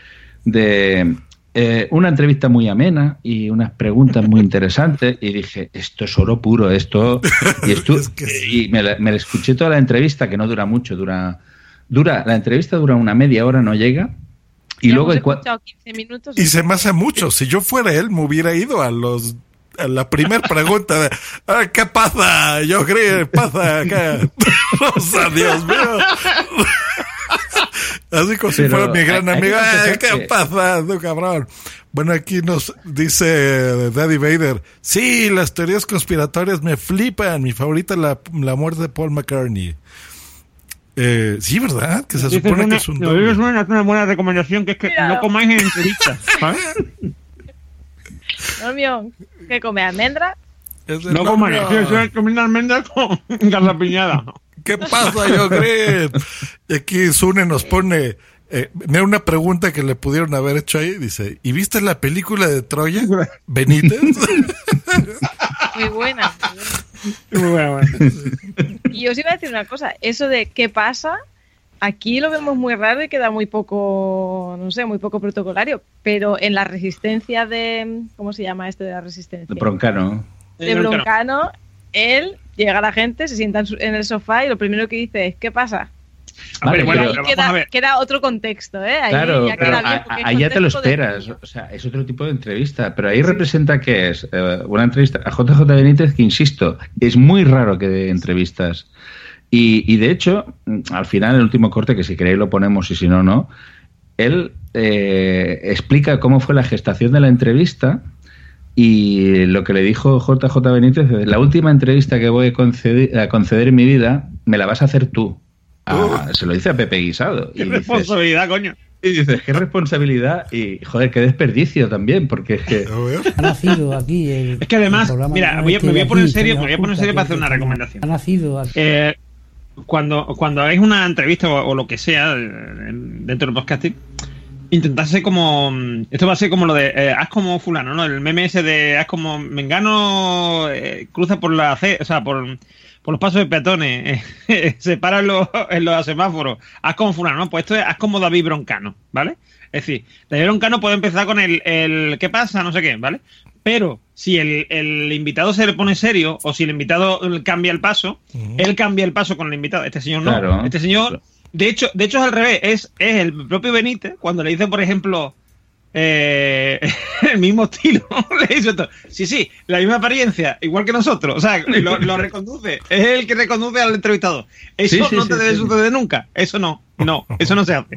Speaker 4: de eh, una entrevista muy amena y unas preguntas muy interesantes y dije, esto es oro puro, esto... Y, esto, y me, la, me la escuché toda la entrevista, que no dura mucho, dura... dura La entrevista dura una media hora, no llega. Y luego...
Speaker 5: Hemos
Speaker 4: el cua-
Speaker 5: escuchado 15 minutos.
Speaker 3: Y se me hace mucho. Si yo fuera él, me hubiera ido a los a la primera pregunta de "Ah, ¿qué pasa? Yo creo, pasa ¿Qué? O sea, Dios mío. Así como si fuera mi gran
Speaker 4: hay-.
Speaker 3: "Eh,
Speaker 4: confesar
Speaker 3: ¿Qué
Speaker 4: que-
Speaker 3: pasa, tú cabrón? Bueno, aquí nos dice Daddy Vader. Sí, las teorías conspiratorias me flipan. Mi favorita es la, la muerte de Paul McCartney. Eh, sí, ¿verdad? Que se
Speaker 2: Dices
Speaker 3: supone
Speaker 2: una-
Speaker 3: que es un
Speaker 2: no,
Speaker 3: doble.
Speaker 2: es una, una buena recomendación que es que no comáis en entrevistas.
Speaker 5: No, mío, ¿qué come? ¿Almendra?
Speaker 2: No comáis. Sí, es comiendo almendras con garrapiñada.
Speaker 3: ¿Qué pasa, yo creo? Y aquí Sune nos pone eh, mira una pregunta que le pudieron haber hecho ahí. Dice, ¿y viste la película de Troya? Benítez.
Speaker 5: Muy buena.
Speaker 2: Muy buena,
Speaker 5: Y os iba a decir una cosa, eso de qué pasa, aquí lo vemos muy raro y queda muy poco, no sé, muy poco protocolario, pero en la resistencia de, ¿cómo se llama este de la resistencia?
Speaker 4: Broncano.
Speaker 5: De Broncano, él llega la gente, se sienta en, su- en el sofá y lo primero que dice es, ¿qué pasa?
Speaker 4: Vale,
Speaker 2: bueno,
Speaker 4: pero-
Speaker 2: pero vamos
Speaker 5: Queda,
Speaker 2: a ver.
Speaker 5: queda otro contexto, ¿eh? Ahí
Speaker 4: Claro,
Speaker 5: ya
Speaker 4: pero
Speaker 5: bien,
Speaker 4: a- ahí ya te lo
Speaker 5: de-
Speaker 4: esperas. O sea, es otro tipo de entrevista. Pero ahí representa que es eh, una entrevista a JJ Benítez, que insisto, es muy raro que dé entrevistas. Y, y de hecho, mm, al final, el último corte, que si queréis lo ponemos y si no, no, él eh, explica cómo fue la gestación de la entrevista y lo que le dijo JJ Benítez, la última entrevista que voy a conceder, a conceder en mi vida, me la vas a hacer tú. Ah, se lo dice a Pepe Guisado.
Speaker 2: Qué
Speaker 4: Y dices,
Speaker 2: responsabilidad, coño.
Speaker 4: y dices, qué responsabilidad y, joder, qué desperdicio también, porque es que...
Speaker 10: Ha nacido aquí. El,
Speaker 2: Es que además,
Speaker 10: el
Speaker 2: mira,
Speaker 10: no
Speaker 2: voy a-
Speaker 10: este
Speaker 2: me voy a poner en serio, me voy a poner serio para hacer una recomendación.
Speaker 10: Ha nacido aquí.
Speaker 2: Eh, cuando, cuando hagáis una entrevista o, o lo que sea eh, dentro del podcasting, intentad ser como. mm, Esto va a ser como lo de. eh, haz como Fulano, ¿no? El meme ese de. Haz como. Mengano eh, cruza por la. O sea, por, por los pasos de peatones. eh, se para en los, en los semáforos. Haz como Fulano, ¿no? Pues esto es. Haz como David Broncano, ¿vale? Es decir, David Broncano puede empezar con el, el ¿qué pasa? No sé qué, ¿vale? Pero si el, el invitado se le pone serio o si el invitado cambia el paso, él cambia el paso con el invitado. Este señor no.
Speaker 4: Claro.
Speaker 2: Este señor, de hecho, de hecho es al revés. Es, es el propio Benítez cuando le dice, por ejemplo, eh, el mismo estilo. le dice esto. Sí, sí, la misma apariencia, igual que nosotros. O sea, lo, lo reconduce. Es el que reconduce al entrevistado. Eso
Speaker 4: Sí, sí,
Speaker 2: no
Speaker 4: sí,
Speaker 2: te debe suceder nunca. Eso no. No, eso no se hace.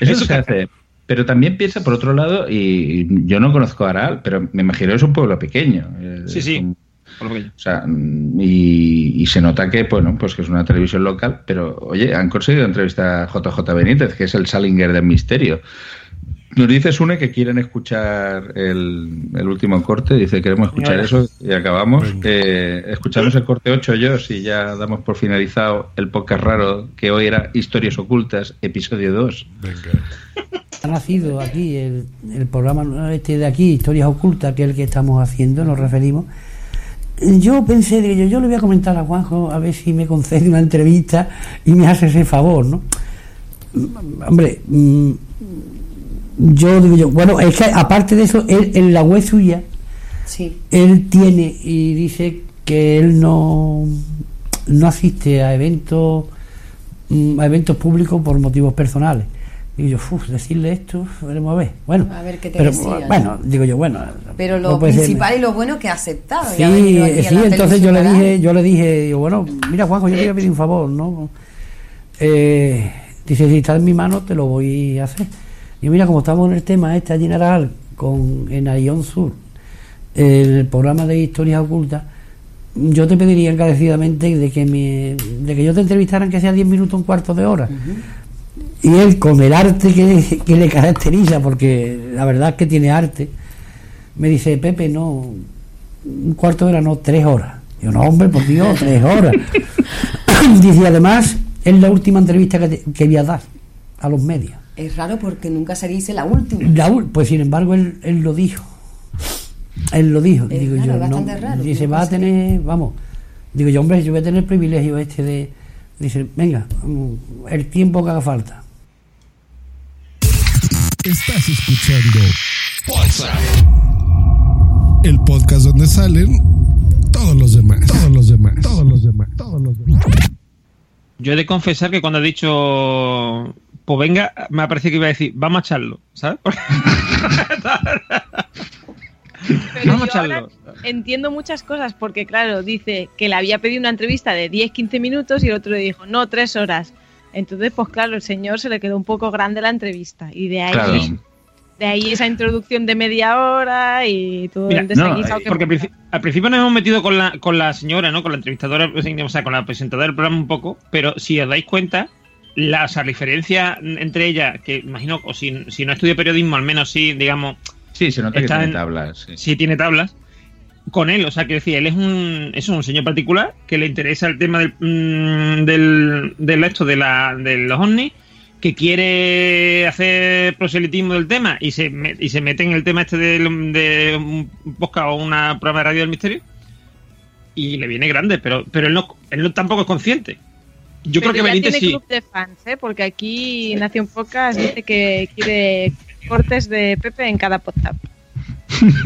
Speaker 4: Eso,
Speaker 2: Eso
Speaker 4: se hace. Pero también piensa, por otro lado, y yo no conozco a Aral, pero me imagino que es un pueblo pequeño. eh,
Speaker 2: Sí, sí.
Speaker 4: un- O sea, mm, y, y se nota que, bueno, pues que es una televisión local, pero oye, han conseguido entrevistar a JJ Benítez, que es el Salinger del misterio. Nos dice Sune que quieren escuchar el, el último corte, dice queremos escuchar
Speaker 3: Venga.
Speaker 4: eso y acabamos. Eh, escuchamos el corte 8 yo, y ya damos por finalizado el podcast raro que hoy era Historias Ocultas, episodio 2.
Speaker 10: Ha nacido aquí el, el programa este de aquí, Historias Ocultas, que es el que estamos haciendo, nos referimos. Yo pensé, digo yo, yo le voy a comentar a Juanjo a ver si me concede una entrevista y me hace ese favor, ¿no? Hombre, mm, yo digo yo, bueno, es que aparte de eso, él, en la web suya,
Speaker 9: Sí.
Speaker 10: él tiene y dice que él no, no asiste a eventos mm, a eventos públicos por motivos personales. Y yo, uf, decirle esto, veremos a ver. Bueno,
Speaker 9: A ver qué te
Speaker 10: pero, bueno, digo yo, bueno.
Speaker 9: Pero
Speaker 10: no
Speaker 9: lo
Speaker 10: ser-
Speaker 9: principal y lo bueno que ha aceptado. y
Speaker 10: Sí,
Speaker 9: la
Speaker 10: entonces yo le dije, yo le dije, digo, bueno, mira Juanjo, yo te voy a pedir un favor, ¿no? Eh, dice, si está en mi mano, te lo voy a hacer. Y mira, como estamos en el tema este allí en Aral, con en Arión Sur, el programa de historias ocultas, yo te pediría encarecidamente de que me, de que yo te entrevistaran que sea 10 minutos, un cuarto de hora. Y él, con el arte que, que le caracteriza, porque la verdad es que tiene arte, me dice, Pepe, no, un cuarto de hora, no, tres horas. Yo, no, hombre, por Dios, tres horas. Dice, además, es la última entrevista que, te- que voy a dar a los medios.
Speaker 9: Es raro porque nunca se dice la última.
Speaker 10: La pues sin embargo, él, él lo dijo. Él lo dijo.
Speaker 9: Es
Speaker 10: digo
Speaker 9: raro,
Speaker 10: yo, no.
Speaker 9: raro,
Speaker 10: Dice, va a tener, vamos. Digo yo, hombre, yo voy a tener el privilegio este de. Dice, venga, mm, el tiempo que haga falta.
Speaker 3: Estás escuchando el podcast donde salen todos los demás, todos los demás, todos los demás, todos los demás.
Speaker 2: Yo he de confesar que cuando ha dicho, pues venga, me ha parecido que iba a decir, vamos a echarlo, ¿sabes?
Speaker 5: Pero
Speaker 2: Vamos
Speaker 5: yo
Speaker 2: a
Speaker 5: ahora
Speaker 2: echarlo.
Speaker 5: entiendo muchas cosas porque, claro, dice que le había pedido una entrevista de 10-15 minutos y el otro le dijo, no, tres horas. Entonces, pues claro, el señor se le quedó un poco grande la entrevista y de ahí,
Speaker 4: Claro.
Speaker 5: de ahí esa introducción de media hora y todo
Speaker 2: Mira,
Speaker 5: el desaguisado que
Speaker 2: porque al, princi- al principio nos hemos metido con la, con la señora, ¿no? Con la entrevistadora, o sea, con la presentadora del programa un poco, pero si os dais cuenta, la, o sea, la diferencia entre ella, que imagino, o si, si no estudia periodismo, al menos sí, digamos,
Speaker 4: Sí, se nota que tiene
Speaker 2: en-
Speaker 4: tablas. sí.
Speaker 2: sí tiene tablas, con él, o sea, que decía, él es un, es un señor particular que le interesa el tema del, mm, del, del esto de, la, de los ovnis, que quiere hacer proselitismo del tema y se, y se mete en el tema este del- de, un podcast o una programa de radio del misterio y le viene grande, pero, pero él, no, él no tampoco es consciente. Yo
Speaker 5: Pero
Speaker 2: creo que Benítez
Speaker 5: tiene
Speaker 2: sí.
Speaker 5: club de fans, ¿eh? Porque aquí Nación Pocas dice que quiere cortes de Pepe en cada podcast.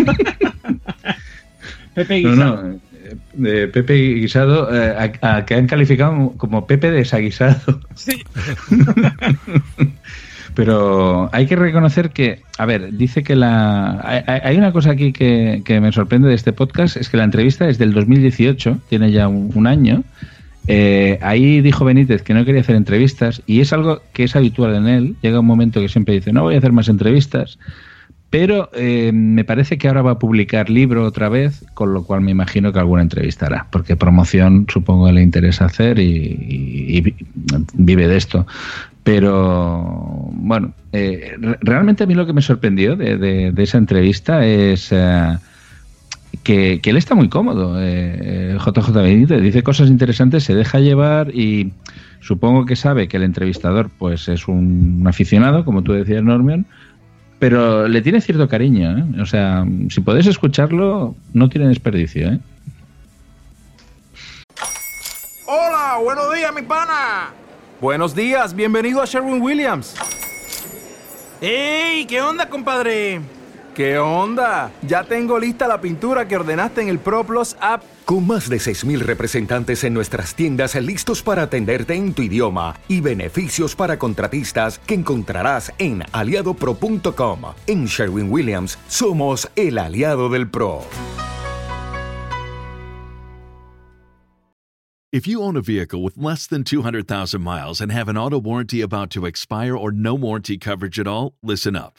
Speaker 2: Pepe
Speaker 4: No,
Speaker 2: Guisado.
Speaker 4: no, eh, de Pepe Guisado, eh, a, a que han calificado como Pepe desaguisado.
Speaker 5: Sí.
Speaker 4: Pero hay que reconocer que, a ver, dice que la... Hay, hay- hay una cosa aquí que, que me sorprende de este podcast, es que la entrevista es del 2018, tiene ya un, un año. Eh, ahí dijo Benítez que no quería hacer entrevistas y es algo que es habitual en él. Llega un momento que siempre dice, no voy a hacer más entrevistas. Pero eh, me parece que ahora va a publicar libro otra vez, con lo cual me imagino que alguna entrevista hará, porque promoción supongo que le interesa hacer y, y- y vi- vive de esto. Pero bueno, eh, re- realmente a mí lo que me sorprendió de, de- de esa entrevista es eh, que, él está muy cómodo. eh, JJ Benítez dice cosas interesantes, se deja llevar y supongo que sabe que el entrevistador pues es un aficionado, como tú decías, Normion, pero le tiene cierto cariño. ¿eh? O sea, si podéis escucharlo, no tiene desperdicio. ¿eh?
Speaker 13: Hola, buenos días, mi pana.
Speaker 14: Buenos días, bienvenido a Sherwin Williams.
Speaker 13: ¡Ey! ¿Qué onda, compadre?
Speaker 14: ¿Qué onda? Ya tengo lista la pintura que ordenaste en el ProPlus app.
Speaker 15: Con más de 6.000 representantes en nuestras tiendas listos para atenderte en tu idioma y beneficios para contratistas que encontrarás en aliadopro.com. En Sherwin Williams somos el aliado del PRO.
Speaker 16: If you own a vehicle with less than 200,000 miles and have an auto warranty about to expire or no warranty coverage at all, listen up.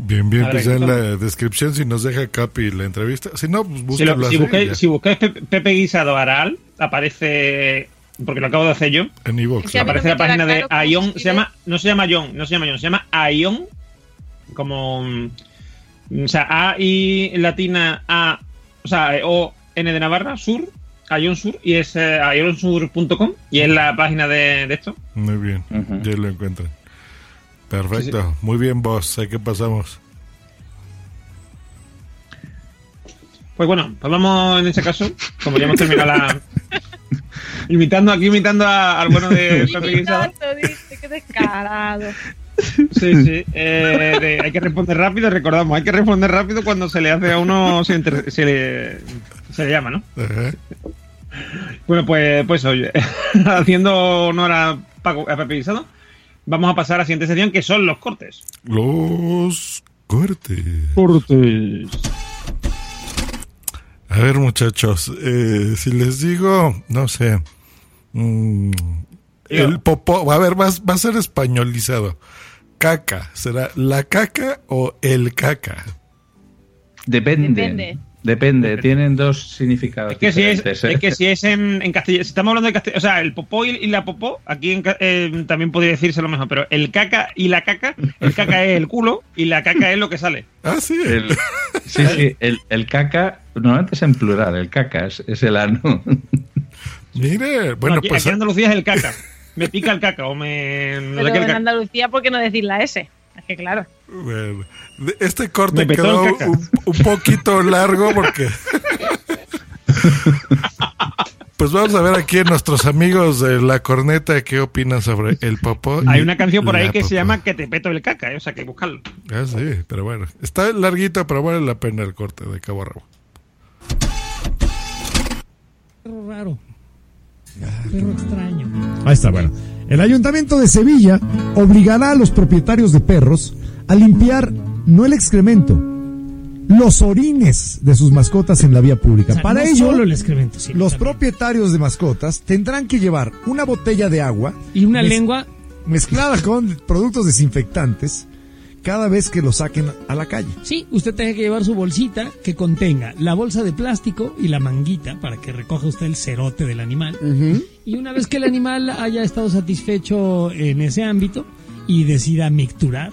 Speaker 3: Bien, bien, pues en la descripción si nos deja Capi la entrevista. Si no, pues
Speaker 2: Si, lo- si
Speaker 3: así,
Speaker 2: buscáis,
Speaker 3: ya.
Speaker 2: si buscáis Pepe, Guisado Aral, aparece. Porque lo acabo de hacer yo.
Speaker 3: En iVoox.
Speaker 2: Aparece la página de Ion. Se llama, no se llama Ion, no se llama Ion, se llama Ion. Como. mm, O sea, A y latina A. O sea, O N de Navarra, Sur. Ion Sur. Y es eh, ionsur.com. Y es la página de, de esto.
Speaker 3: Muy bien, ya lo encuentran. Perfecto, muy bien vos, ¿a qué pasamos?
Speaker 2: Pues bueno, pues vamos en ese caso. Como ya hemos terminado la. imitando aquí, imitando a- al bueno de Pepe Guisado.
Speaker 5: Imitando, dice, qué descarado.
Speaker 2: Sí, sí. eh, de- hay que responder rápido, recordamos, hay que responder rápido cuando se le hace a uno, se, inter- se le, se le llama, ¿no? Bueno, pues, pues oye, haciendo honor a, Paco, a Pepe Guisado, vamos a pasar a la siguiente sección que son los cortes.
Speaker 3: Los cortes.
Speaker 2: Cortes.
Speaker 3: A ver, muchachos, eh, si les digo, no sé, mm, el popó, a ver, va, va a ser españolizado. caca. ¿Será la caca o el caca?
Speaker 4: Depende.
Speaker 5: Depende.
Speaker 4: Depende, tienen dos significados.
Speaker 2: Es que si es,
Speaker 4: ¿eh?
Speaker 2: es que si es en, en castellano, si estamos hablando de castellano, o sea, el popó y, y la popó, aquí en ca- eh, también podría decirse lo mismo, pero el caca y la caca, el caca es el culo y la caca es lo que sale.
Speaker 3: Ah, sí.
Speaker 4: El- sí, sí, el, el caca, normalmente es en plural, el caca es, es el ano.
Speaker 3: Mire,
Speaker 2: No,
Speaker 3: bueno,
Speaker 2: aquí,
Speaker 3: pues
Speaker 2: aquí en Andalucía es el caca. Me pica el caca o me. no sé
Speaker 5: Pero
Speaker 2: qué el
Speaker 5: en
Speaker 2: caca.
Speaker 5: Andalucía, ¿por qué no decir la S? Es que claro.
Speaker 3: Bueno, este corte quedó un, un poquito largo porque... Pues vamos a ver aquí a nuestros amigos de La Corneta qué opinan sobre el popó.
Speaker 2: Hay una canción por ahí que
Speaker 3: popó.
Speaker 2: se llama Que te peto el caca, eh, o sea, que buscarlo.
Speaker 3: Ah, sí, pero bueno. Está larguito, pero vale la pena el corte de cabo a rabo.
Speaker 17: Perro raro. Perro extraño. Ahí está, bueno. El Ayuntamiento de Sevilla obligará a los propietarios de perros a limpiar no el excremento, los orines de sus mascotas en la vía pública.
Speaker 18: O sea,
Speaker 17: Para
Speaker 18: no
Speaker 17: ello,
Speaker 18: solo el excremento, sí,
Speaker 17: los
Speaker 18: también.
Speaker 17: propietarios de mascotas tendrán que llevar una botella de agua
Speaker 18: Y una
Speaker 17: mez-
Speaker 18: lengua
Speaker 17: mezclada con productos desinfectantes cada vez que lo saquen a la calle.
Speaker 18: Sí, usted tiene que llevar su bolsita que contenga la bolsa de plástico y la manguita para que recoja usted el cerote del animal. Y una vez que el animal haya estado satisfecho en ese ámbito y decida micturar,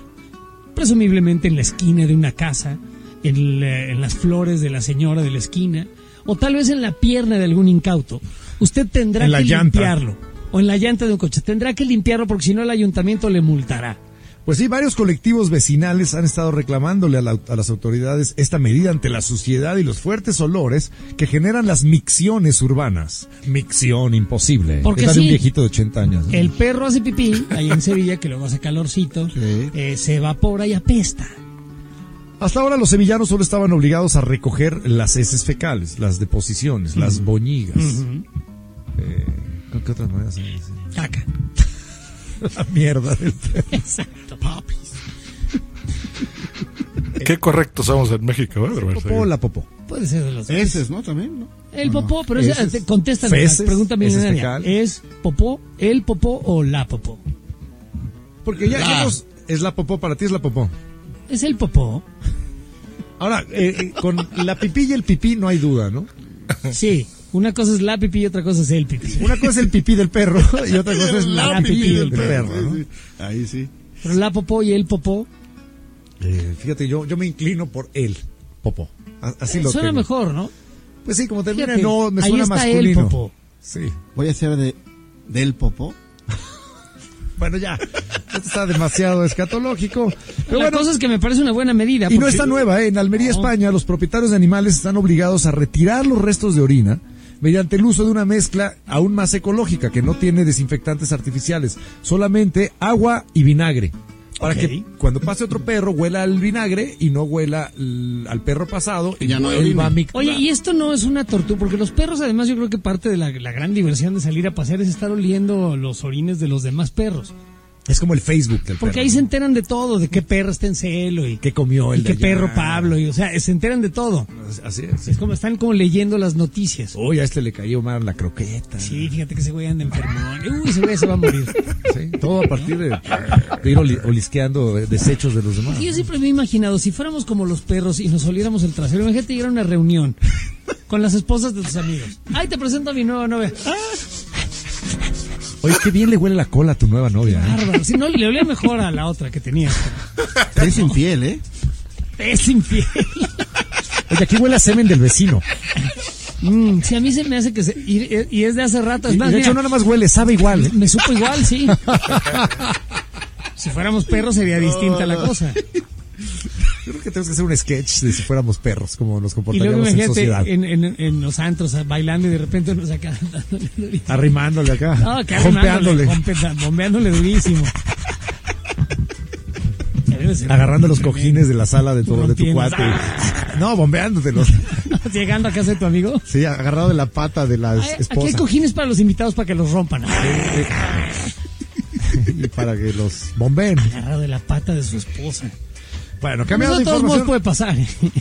Speaker 18: presumiblemente en la esquina de una casa, en, la- en las flores de la señora de la esquina, o tal vez en la pierna de algún incauto, usted tendrá
Speaker 17: En la
Speaker 18: que
Speaker 17: llanta.
Speaker 18: limpiarlo. O en la llanta de un coche. Tendrá que limpiarlo porque si no el ayuntamiento le multará.
Speaker 17: Pues sí, varios colectivos vecinales han estado reclamándole a, la- a las autoridades esta medida ante la suciedad y los fuertes olores que generan las micciones urbanas. Micción imposible.
Speaker 18: Porque
Speaker 17: de un
Speaker 18: sí.
Speaker 17: viejito de 80 años. ¿no?
Speaker 18: El perro hace pipí ahí en Sevilla, que luego hace calorcito, eh, se evapora y apesta.
Speaker 17: Hasta ahora los sevillanos solo estaban obligados a recoger las heces fecales, las deposiciones, las boñigas. Eh, ¿con ¿Qué otras maneras se dice?
Speaker 18: Caca.
Speaker 17: La mierda del perro.
Speaker 18: Exacto.
Speaker 3: Qué correctos somos en México, ¿eh?
Speaker 17: Popó o la popó.
Speaker 18: Puede ser de los dos.
Speaker 19: Heces, ¿no? También, ¿no?
Speaker 18: El popó, pero
Speaker 17: Heces,
Speaker 18: esa- te- contesta la pregunta milenaria. ¿Es popó, el popó o la popó?
Speaker 17: Porque ya,
Speaker 18: La.
Speaker 17: ya hemos- es la popó, para ti es la popó.
Speaker 18: Es el popó.
Speaker 17: Ahora, eh, eh, con la pipí y el pipí no hay duda, ¿no?
Speaker 18: Sí, una cosa es la pipí y otra cosa es el pipí.
Speaker 17: Una cosa es el pipí del perro y otra cosa es la, pipí, del perro. ¿no?
Speaker 19: Sí, sí. Ahí sí.
Speaker 18: Pero la popó y el popó
Speaker 17: Eh, fíjate, yo, yo me inclino por el popó. Así lo
Speaker 18: suena
Speaker 17: tengo.
Speaker 18: mejor, ¿no?
Speaker 17: Pues sí, como termina
Speaker 18: Fíjate,
Speaker 17: no, me
Speaker 18: ahí
Speaker 17: suena
Speaker 18: está
Speaker 17: masculino.
Speaker 18: el popó.
Speaker 17: Sí.
Speaker 19: Voy a hacer de del popó.
Speaker 17: Bueno, ya. Esto está demasiado escatológico. Pero
Speaker 18: la
Speaker 17: bueno,
Speaker 18: cosa es que me parece una buena medida.
Speaker 17: y no está nueva, ¿eh? En Almería,
Speaker 18: No.
Speaker 17: España, los propietarios de animales están obligados a retirar los restos de orina mediante el uso de una mezcla aún más ecológica que no tiene desinfectantes artificiales, solamente agua y vinagre. Para que cuando pase otro perro huela al vinagre y no huela al perro pasado y
Speaker 19: Ya no
Speaker 17: él va a.
Speaker 18: Oye, y esto no es una tortura, porque los perros, además, yo creo que parte de la, la gran diversión de salir a pasear es estar oliendo los orines de los demás perros.
Speaker 17: Es como el Facebook del
Speaker 18: Porque
Speaker 17: perro,
Speaker 18: ahí se enteran de todo, de qué perro está en celo y
Speaker 17: ¿Qué comió el
Speaker 18: y
Speaker 17: de
Speaker 18: qué
Speaker 17: allá?
Speaker 18: perro Pablo, y, o sea, se enteran de todo.
Speaker 17: Así es.
Speaker 18: Es como están como leyendo las noticias.
Speaker 17: Uy, a este le cayó mal la croqueta.
Speaker 18: Sí, fíjate que ese güey anda enfermón. Uy, ese güey se va a morir.
Speaker 17: Sí, todo a partir de, de ir oli- olisqueando eh, desechos de los demás.
Speaker 18: Yo siempre me he imaginado, si fuéramos como los perros y nos oliéramos el trasero, imagínate llegar a una reunión con las esposas de tus amigos. Ay, te presento a mi nueva novia.
Speaker 17: Oye, qué bien le huele la cola a tu nueva novia. ¿eh?
Speaker 18: Bárbaro. Si no, le olía mejor a la otra que tenía.
Speaker 19: Es infiel, ¿eh?
Speaker 18: Es infiel.
Speaker 17: Oye, aquí huele a semen del vecino.
Speaker 18: Mm, sí, a mí se me hace que se... Y, y es de hace rato. Es
Speaker 17: Y
Speaker 18: más,
Speaker 17: de hecho,
Speaker 18: mira,
Speaker 17: no nada más huele, sabe igual. ¿eh?
Speaker 18: me supo igual, sí. Si fuéramos perros sería distinta la cosa.
Speaker 17: Tenemos que hacer un sketch de si fuéramos perros, como nos
Speaker 18: Y luego
Speaker 17: comportaríamos en sociedad.
Speaker 18: en, en, en los antros bailando y de repente uno saca dándole.
Speaker 17: Arrimándole acá.
Speaker 18: No,
Speaker 17: Jompeándole.
Speaker 18: jompe- bombeándole durísimo.
Speaker 17: Agarrando los cojines de la sala de tu, de tu cuate. No, bombeándotelos.
Speaker 18: Llegando a casa de tu amigo.
Speaker 17: Sí, agarrado de la pata de la
Speaker 18: Ay, Aquí hay
Speaker 17: esposa.
Speaker 18: cojines para los invitados para que los rompan.
Speaker 17: y para que los bombeen.
Speaker 18: Agarrado de la pata de su esposa.
Speaker 17: Bueno,
Speaker 18: Eso
Speaker 17: cambiando
Speaker 18: de
Speaker 17: de
Speaker 18: todos modos
Speaker 17: información.
Speaker 18: puede pasar.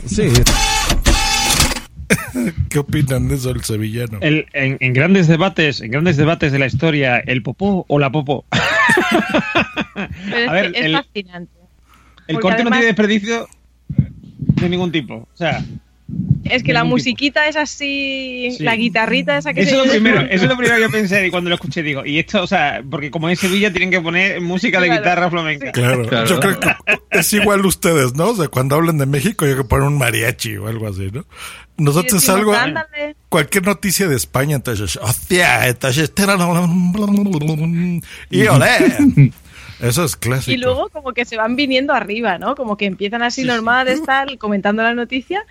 Speaker 17: Sí,
Speaker 3: ¿Qué opinan de eso el sevillano?
Speaker 2: El- en, en grandes debates, en grandes debates de la historia, el popó o la popó.
Speaker 5: Pero es,
Speaker 2: A ver,
Speaker 5: que es
Speaker 2: el-
Speaker 5: fascinante.
Speaker 2: El
Speaker 5: Porque
Speaker 2: corte no tiene desperdicio de ningún tipo. O sea,
Speaker 5: Es que la musiquita es así,
Speaker 2: Sí.
Speaker 5: la guitarrita esa que
Speaker 2: Eso
Speaker 5: se
Speaker 2: es lo primero, eso es lo primero que yo pensé y cuando lo escuché digo, y esto, o sea, porque como en Sevilla tienen que poner música de
Speaker 5: Claro.
Speaker 2: guitarra flamenca.
Speaker 3: Claro. yo creo que es igual ustedes, ¿no? O sea, cuando hablan de México, yo que poner un mariachi o algo así, ¿no? Nosotros
Speaker 5: decimos,
Speaker 3: algo,
Speaker 5: "Ándale".
Speaker 3: cualquier noticia de España, entonces, hostia, entonces, y olé. Eso es clásico.
Speaker 5: Y luego como que se van viniendo arriba, ¿no? Como que empiezan así normal de estar comentando la noticia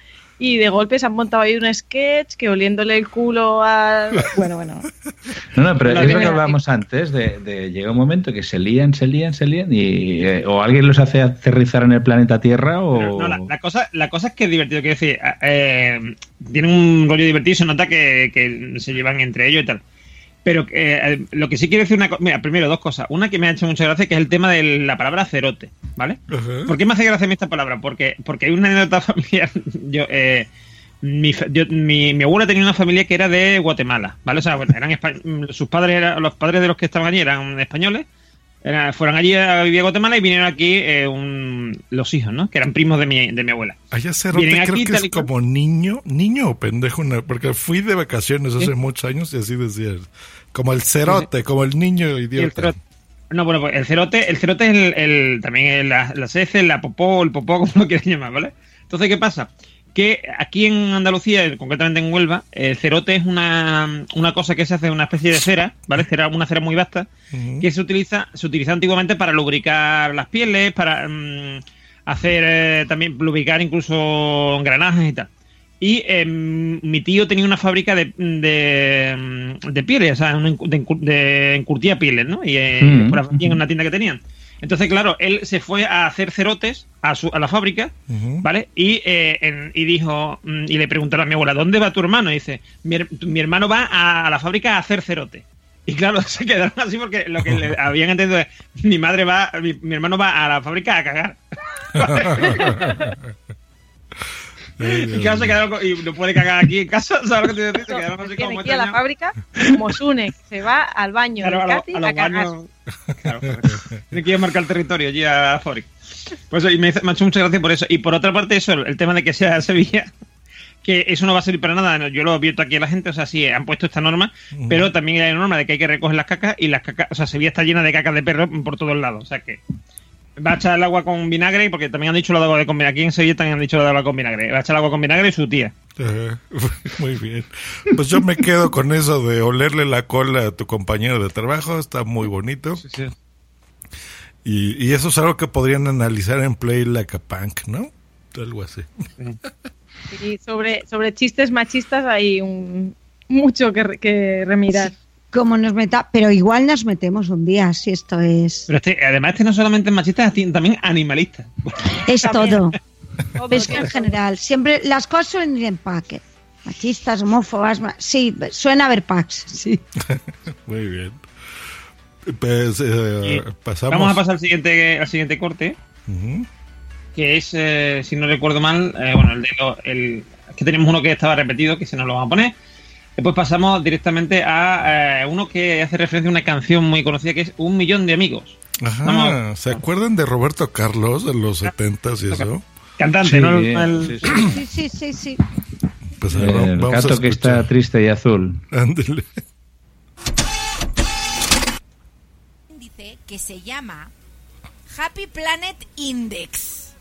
Speaker 5: y de golpe se han montado ahí un sketch que oliéndole el culo a... Bueno, bueno.
Speaker 4: No, no, pero
Speaker 5: La
Speaker 4: es lo que hablábamos antes, de, de llega un momento que se lían, se lían, se lían y eh, o alguien los hace aterrizar en el planeta Tierra o...
Speaker 2: Pero no, la, la cosa, la cosa es que es divertido, quiero decir, eh, tienen un rollo divertido y se nota que, que se llevan entre ellos y tal. Pero eh, lo que sí quiero decir una cosa, mira, primero dos cosas. Una que me ha hecho mucha gracia, que es el tema de la palabra cerote, ¿vale? ¿Por qué me hace gracia a mí esta palabra? Porque, porque hay una anécdota familiar. Yo, eh, mi, yo- mi, mi abuela tenía una familia que era de Guatemala, ¿vale? O sea, bueno, eran espa- sus padres, eran, los padres de los que estaban allí eran españoles. Era- fueron allí a vivir a Guatemala y vinieron aquí eh, un- los hijos, ¿no? Que eran primos de mi, de mi abuela.
Speaker 3: Allá
Speaker 2: Vienen
Speaker 3: creo
Speaker 2: aquí,
Speaker 3: que es como niño, niño o pendejo, porque fui de vacaciones hace
Speaker 2: ¿Sí?
Speaker 3: muchos años y así decía, como el cerote, como el niño
Speaker 2: el
Speaker 3: idiota.
Speaker 2: cerote- no, bueno, pues el cerote, el cerote es el, el- también el- la, las heces, la popó, el popó, como lo quieras llamar, ¿vale? Entonces, ¿qué pasa? Que aquí en Andalucía, concretamente en Huelva, el cerote es una, una cosa que se hace una especie de cera, ¿vale? Cera, una cera muy vasta, que se utiliza, se utiliza antiguamente para lubricar las pieles, para mm, hacer eh, también lubricar incluso engranajes y tal. Y em, mi tío tenía una fábrica de, de, de pieles, o sea, de, de encurtía pieles, ¿no? Y, eh,
Speaker 4: Mm.
Speaker 2: por aquí en una tienda que tenían. Entonces, claro, él se fue a hacer cerotes a, su, a la fábrica, ¿vale? Y, eh, en- y dijo, mm, y le preguntaron a mi abuela, ¿dónde va tu hermano? Y dice, mi, mi hermano va a, a la fábrica a hacer cerote. Y claro, se quedaron así porque lo que le habían entendido es, mi madre va, mi, mi hermano va a la fábrica a cagar. y claro, se quedaron con- y no puede cagar aquí en casa, ¿sabes lo que te digo? Se quedaron así como
Speaker 5: aquí a la fábrica como Sune, que se va al baño
Speaker 2: Claro,
Speaker 5: de
Speaker 2: a lo-
Speaker 5: Katy
Speaker 2: a
Speaker 5: a,
Speaker 2: los
Speaker 5: cagar.
Speaker 2: baños. Claro. Tiene que ir a marcar el territorio allí a la fábrica. Pues y me, me ha hecho mucha gracia por eso. Y por otra parte, eso, el tema de que sea Sevilla, que eso no va a servir para nada. Yo lo he abierto aquí a la gente, o sea, sí, han puesto esta norma, pero también hay una norma de que hay que recoger las cacas y las cacas, o sea, Sevilla está llena de cacas de perro por todos lados. O sea que va a echar el agua con vinagre, porque también han dicho lo de agua con vinagre. Aquí en Sevilla también han dicho lo de agua con vinagre. Va a echar el agua con vinagre y su tía.
Speaker 3: Muy bien. Pues yo me quedo con eso de olerle la cola a tu compañero de trabajo, está muy bonito. Y, y eso es algo que podrían analizar en Play Like a Punk, ¿no? Algo así.
Speaker 5: Y sobre, sobre chistes machistas hay un, mucho que, re- que remirar.
Speaker 6: Como nos meta, pero igual nos metemos un día, si esto es.
Speaker 2: Pero este, además, este no solamente es machista, es también animalista.
Speaker 6: Es
Speaker 5: También.
Speaker 6: todo. Es que en general, siempre las cosas suelen ir en paquete. Machistas, homófobas, ma- sí, suena a haber packs, sí.
Speaker 3: Muy bien. Pues eh, pasamos.
Speaker 2: Vamos a pasar al siguiente, al siguiente corte, que es, eh, si no recuerdo mal, eh, bueno, el de lo- el, es que tenemos uno que estaba repetido, que se nos lo vamos a poner. Después pasamos directamente a eh, uno que hace referencia a una canción muy conocida que es Un Millón de Amigos.
Speaker 3: Ajá.
Speaker 2: Vamos.
Speaker 3: ¿Se acuerdan de Roberto Carlos de los 70s y eso?
Speaker 2: Cantante,
Speaker 4: Sí,
Speaker 2: ¿no?
Speaker 4: eh,
Speaker 2: El-
Speaker 4: sí, sí.
Speaker 6: Sí, sí.
Speaker 3: Pues
Speaker 4: El
Speaker 3: vamos a
Speaker 4: gato que está triste y azul.
Speaker 3: Ándele.
Speaker 20: índice que se llama Happy Planet Index.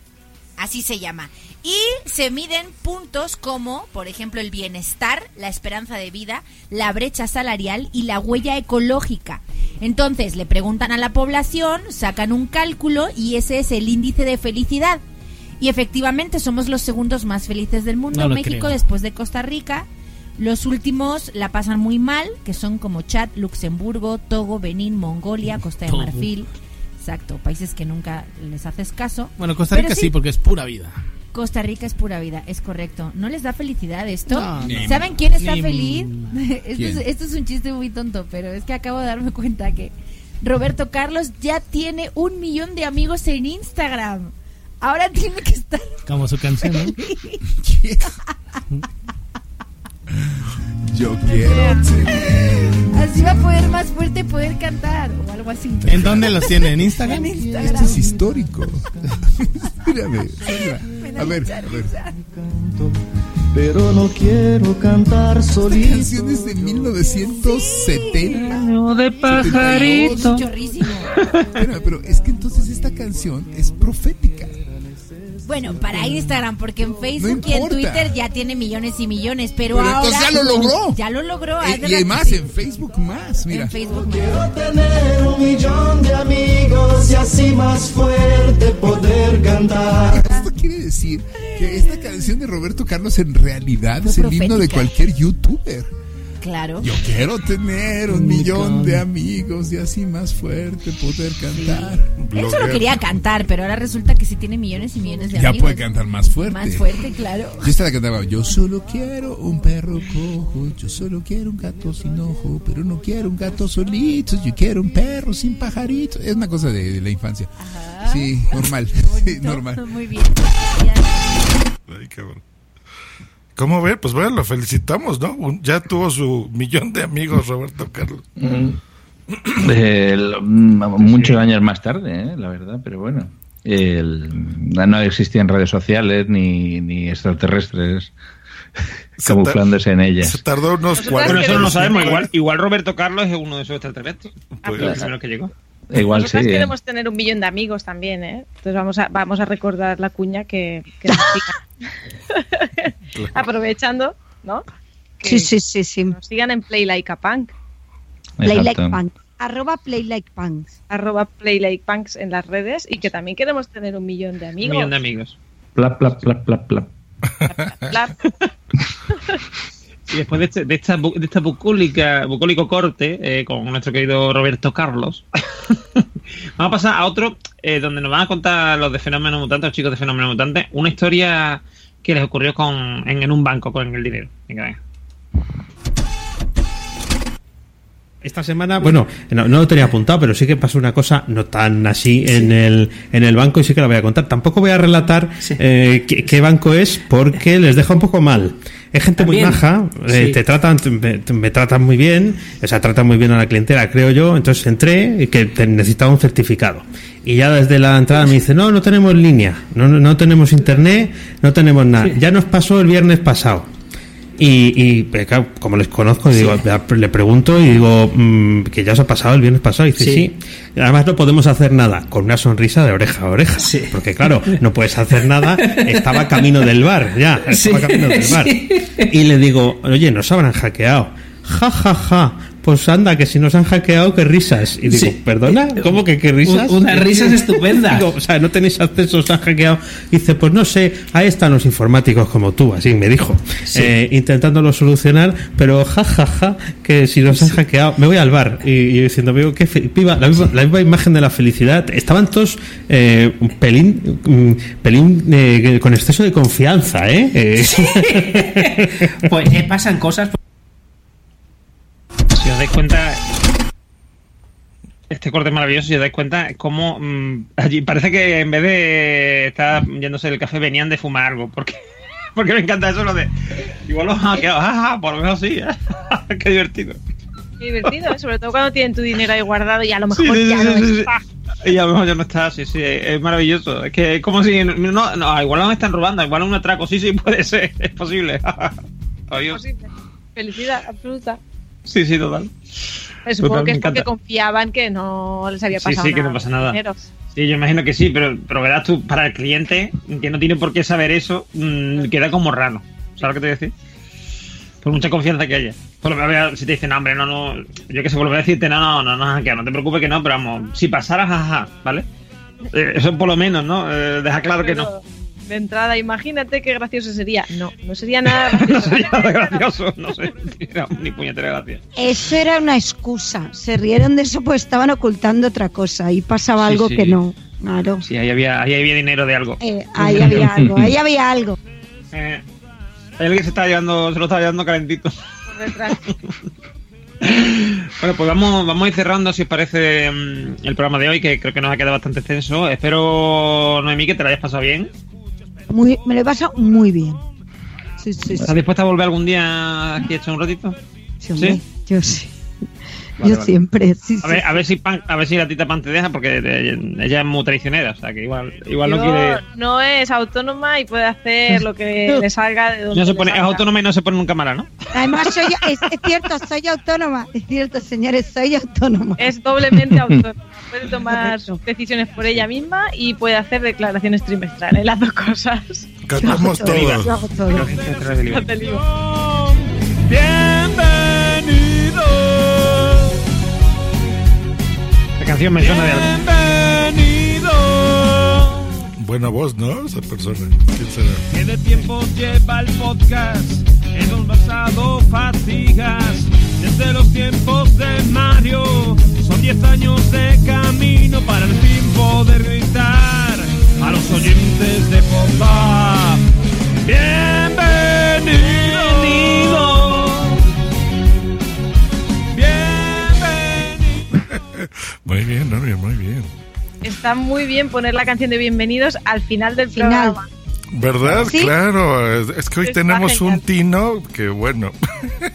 Speaker 20: Así se llama. Y se miden puntos como, por ejemplo, el bienestar, la esperanza de vida, la brecha salarial y la huella ecológica. Entonces le preguntan a la población, sacan un cálculo y ese es el índice de felicidad. Y efectivamente somos los segundos más felices del mundo.
Speaker 18: No
Speaker 20: México
Speaker 18: creo.
Speaker 20: después de Costa Rica. Los últimos la pasan muy mal, que son como Chad, Luxemburgo, Togo, Benín, Mongolia, Costa de. Marfil. Exacto, países que nunca les haces caso.
Speaker 18: Bueno, Costa Rica sí, porque es pura vida.
Speaker 20: Costa Rica es pura vida, es correcto. ¿No les da felicidad esto?
Speaker 18: No, ni-
Speaker 20: ¿Saben quién está
Speaker 18: ni-
Speaker 20: feliz? esto, es,
Speaker 18: ¿Quién?
Speaker 20: esto es un chiste muy tonto, pero es que acabo de darme cuenta que Roberto Carlos ya tiene un millón de amigos en Instagram. Ahora tiene que estar
Speaker 18: Como su canción, ¿no?
Speaker 21: Yo quiero tener.
Speaker 20: Así va a poder más fuerte poder cantar o algo así.
Speaker 21: ¿En dónde los tiene? ¿En Instagram?
Speaker 20: En Instagram.
Speaker 21: Esto es histórico. Mírame. A ver, a ver.
Speaker 22: Pero no quiero cantar solito.
Speaker 21: Canciones de 1970.
Speaker 2: de pajarito.
Speaker 21: Pero, pero es que entonces esta canción es profética.
Speaker 20: Bueno, para Instagram, porque en Facebook
Speaker 21: No
Speaker 20: y en. Twitter ya tiene millones y millones, pero,
Speaker 21: Pero
Speaker 20: ahora
Speaker 21: entonces ya lo logró.
Speaker 20: Ya lo logró.
Speaker 21: Eh, y además en Facebook más, mira.
Speaker 20: En Facebook
Speaker 22: Tener un millón de amigos y así más fuerte poder cantar.
Speaker 21: Quiere decir que esta canción de Roberto Carlos en realidad
Speaker 20: Fue
Speaker 21: es el himno de cualquier youtuber.
Speaker 20: Claro.
Speaker 21: Yo quiero tener un millón de amigos y así más fuerte poder cantar.
Speaker 20: Él solo quería cantar, pero ahora resulta que sí tiene millones y millones de
Speaker 21: Ya
Speaker 20: amigos.
Speaker 21: puede cantar más fuerte.
Speaker 20: Más fuerte, claro.
Speaker 21: Yo esta la cantaba, yo solo quiero un perro cojo, yo solo quiero un gato sin ojo, pero no quiero un gato solito, yo quiero un perro sin pajarito. Es una cosa de, de la infancia. Sí, normal, sí, normal.
Speaker 20: Muy bien.
Speaker 3: Ay, cabrón. ¿Cómo ver? Pues bueno, lo felicitamos, ¿no? Un- ya tuvo su millón de amigos, Roberto Carlos.
Speaker 4: El- mm, muchos años más tarde, ¿eh? la verdad, pero bueno. El- no existían redes sociales ni, ni extraterrestres camuflándose en ellas.
Speaker 3: Se tardó unos
Speaker 2: Bueno, eso no lo sabemos. Igual, igual Roberto Carlos es uno de esos extraterrestres.
Speaker 3: Pues
Speaker 2: el primero que llegó.
Speaker 4: Igual sí.
Speaker 5: Nosotras
Speaker 4: ¿eh?
Speaker 5: queremos tener un millón de amigos también, ¿eh? Entonces vamos a, vamos a recordar la cuña que, que nos sigan. Aprovechando, ¿no?
Speaker 6: Sí, sí, sí, sí.
Speaker 5: Nos sigan en Play Like a Punk.
Speaker 6: Play Like
Speaker 4: Exacto.
Speaker 6: Punk. Arroba Play Like Punks.
Speaker 5: Arroba Play Like Punks en las redes y que también queremos tener un millón de
Speaker 2: Un
Speaker 5: amigos.
Speaker 2: millón de amigos.
Speaker 4: Plap, plap, plap, plap, plap.
Speaker 5: Plap.
Speaker 2: Y después de, este, de esta, bu- de esta bucólica, bucólico corte eh, con nuestro querido Roberto Carlos, vamos a pasar a otro eh, donde nos van a contar los de Fenómeno Mutante, los chicos de Fenómeno Mutante, una historia que les ocurrió con, en, en un banco con el dinero. Venga, venga.
Speaker 23: Esta semana, bueno, no, no lo tenía apuntado, pero sí que pasó una cosa no tan así en, el, en el banco y sí que la voy a contar. Tampoco voy a relatar eh, qué, qué banco es porque les deja un poco mal. Es gente muy maja, eh, te tratan, me, me tratan muy bien, o sea, tratan muy bien a la clientela, creo yo. Entonces entré y que necesitaba un certificado. Y ya desde la entrada me dice, no, no tenemos línea, no, no, no tenemos internet, no tenemos nada. Ya nos pasó el viernes pasado. Y, y claro, como les conozco, digo, le pregunto y digo mm, que ya os ha pasado el viernes pasado. Y dice,
Speaker 24: Sí.
Speaker 23: sí. Además, no podemos hacer nada con una sonrisa de oreja a oreja. Porque, claro, no puedes hacer nada. Estaba camino del bar, ya. Estaba
Speaker 24: Sí,
Speaker 23: camino del bar.
Speaker 24: sí.
Speaker 23: Y le digo, oye, nos habrán hackeado. Ja, ja, ja. Pues anda, que si nos han hackeado, qué risas. Y digo,
Speaker 24: Sí.
Speaker 23: ¿perdona? ¿Cómo que qué risas?
Speaker 24: Un- unas risas estupendas.
Speaker 23: Digo, o sea, no tenéis acceso, os han hackeado. Dice, pues no sé, ahí están los informáticos como tú, así me dijo.
Speaker 24: Sí.
Speaker 23: Eh, intentándolo solucionar, pero ja, ja, ja, que si nos han hackeado, me voy al bar. Y, y diciendo, veo que viva, la, misma, la misma imagen de la felicidad. Estaban todos eh, un pelín, un pelín eh, con exceso de confianza, ¿eh? Eh,
Speaker 24: Pues eh, pasan cosas.
Speaker 2: Si os dais cuenta, este corte es maravilloso, si os dais cuenta, es como mm, allí parece que en vez de estar yéndose del café venían de fumar algo, porque porque me encanta eso lo de igual los han quedado, ah, por lo menos sí, qué divertido.
Speaker 5: Qué divertido, ¿eh? sobre todo cuando tienen tu dinero ahí guardado y a lo mejor
Speaker 2: sí,
Speaker 5: ya
Speaker 2: sí,
Speaker 5: no está.
Speaker 2: Y a lo mejor ya no está, sí, sí, es maravilloso. Es que es como si. No, no, igual nos están robando, igual un atraco, sí, sí, puede ser, es posible. Adiós.
Speaker 5: Posible. Felicidad absoluta.
Speaker 2: Sí, sí, total.
Speaker 5: Supongo
Speaker 2: Total,
Speaker 5: que es porque confiaban que no les había
Speaker 2: Sí,
Speaker 5: pasado
Speaker 2: sí, que no
Speaker 5: nada
Speaker 2: pasa
Speaker 5: con el
Speaker 2: nada. Sí, yo imagino que sí, pero, pero verás tú, para el cliente, que no tiene por qué saber eso, mm, queda como raro. ¿Sabes lo que te voy a decir? Por mucha confianza que haya. Por lo menos, si te dicen, no, hombre, no, no, yo que sé, volver a decirte, no, no, no, no, que no te preocupes que no, pero vamos, si pasara, jaja, ¿vale? Eh, eso por lo menos, ¿no? Eh, deja claro que no.
Speaker 5: De entrada, imagínate qué gracioso sería. No, no sería nada gracioso.
Speaker 2: No sería nada gracioso, no sé, no, ni puñetera gracia.
Speaker 6: Eso era una excusa. Se rieron de eso pues estaban ocultando otra cosa y pasaba
Speaker 2: Sí,
Speaker 6: algo
Speaker 2: sí.
Speaker 6: que no. Claro.
Speaker 2: Sí, ahí había, ahí había dinero de algo.
Speaker 6: Eh, ahí había algo, ahí había algo.
Speaker 2: Eh, hay alguien que se está llevando, se lo está llevando calentito.
Speaker 5: por detrás.
Speaker 2: Bueno, pues vamos, vamos a ir cerrando, si os parece, mm, el programa de hoy, que creo que nos ha quedado bastante extenso. Espero, Noemí, que te lo hayas pasado bien.
Speaker 6: Muy, me lo he pasado muy bien. Sí, sí, sí.
Speaker 2: ¿Estás dispuesta a volver algún día aquí a echar un ratito?
Speaker 6: Sí, hombre, yo sí.
Speaker 2: Vale,
Speaker 6: yo
Speaker 2: vale.
Speaker 6: siempre, sí,
Speaker 2: A ver,
Speaker 6: sí.
Speaker 2: a ver si Pan- a ver si la tita Pan te deja, porque ella ella es muy traicionera, o sea que igual, igual no
Speaker 5: Yo
Speaker 2: quiere.
Speaker 5: no es autónoma y puede hacer lo que le salga de donde
Speaker 2: No se
Speaker 5: le
Speaker 2: pone, es autónoma y no se pone nunca mala, ¿no?
Speaker 6: Además, soy, es, es cierto, soy autónoma. Es cierto, señores, soy autónoma.
Speaker 5: Es doblemente autónoma. Puede tomar decisiones por ella misma y puede hacer declaraciones trimestrales, las dos cosas.
Speaker 3: Cantamos
Speaker 5: Yo hago
Speaker 3: todo.
Speaker 5: Yo hago todo. No te lío.
Speaker 2: La canción me suena de algo.
Speaker 13: Bienvenido.
Speaker 3: Buena voz, ¿no? Esa persona. ¿Quién será?
Speaker 13: Que de tiempo lleva el podcast. Hemos pasado fatigas desde los tiempos de Mario. Son 10 años de camino para el fin poder gritar a los oyentes de Popa. Bienvenido.
Speaker 3: Muy bien, Noria, muy bien.
Speaker 5: Está muy bien poner la canción de bienvenidos al final del
Speaker 6: Final.
Speaker 5: programa.
Speaker 3: ¿Verdad?
Speaker 5: ¿Sí?
Speaker 3: Claro. Es, que hoy
Speaker 5: Está
Speaker 3: tenemos
Speaker 5: genial.
Speaker 3: un tino que, bueno.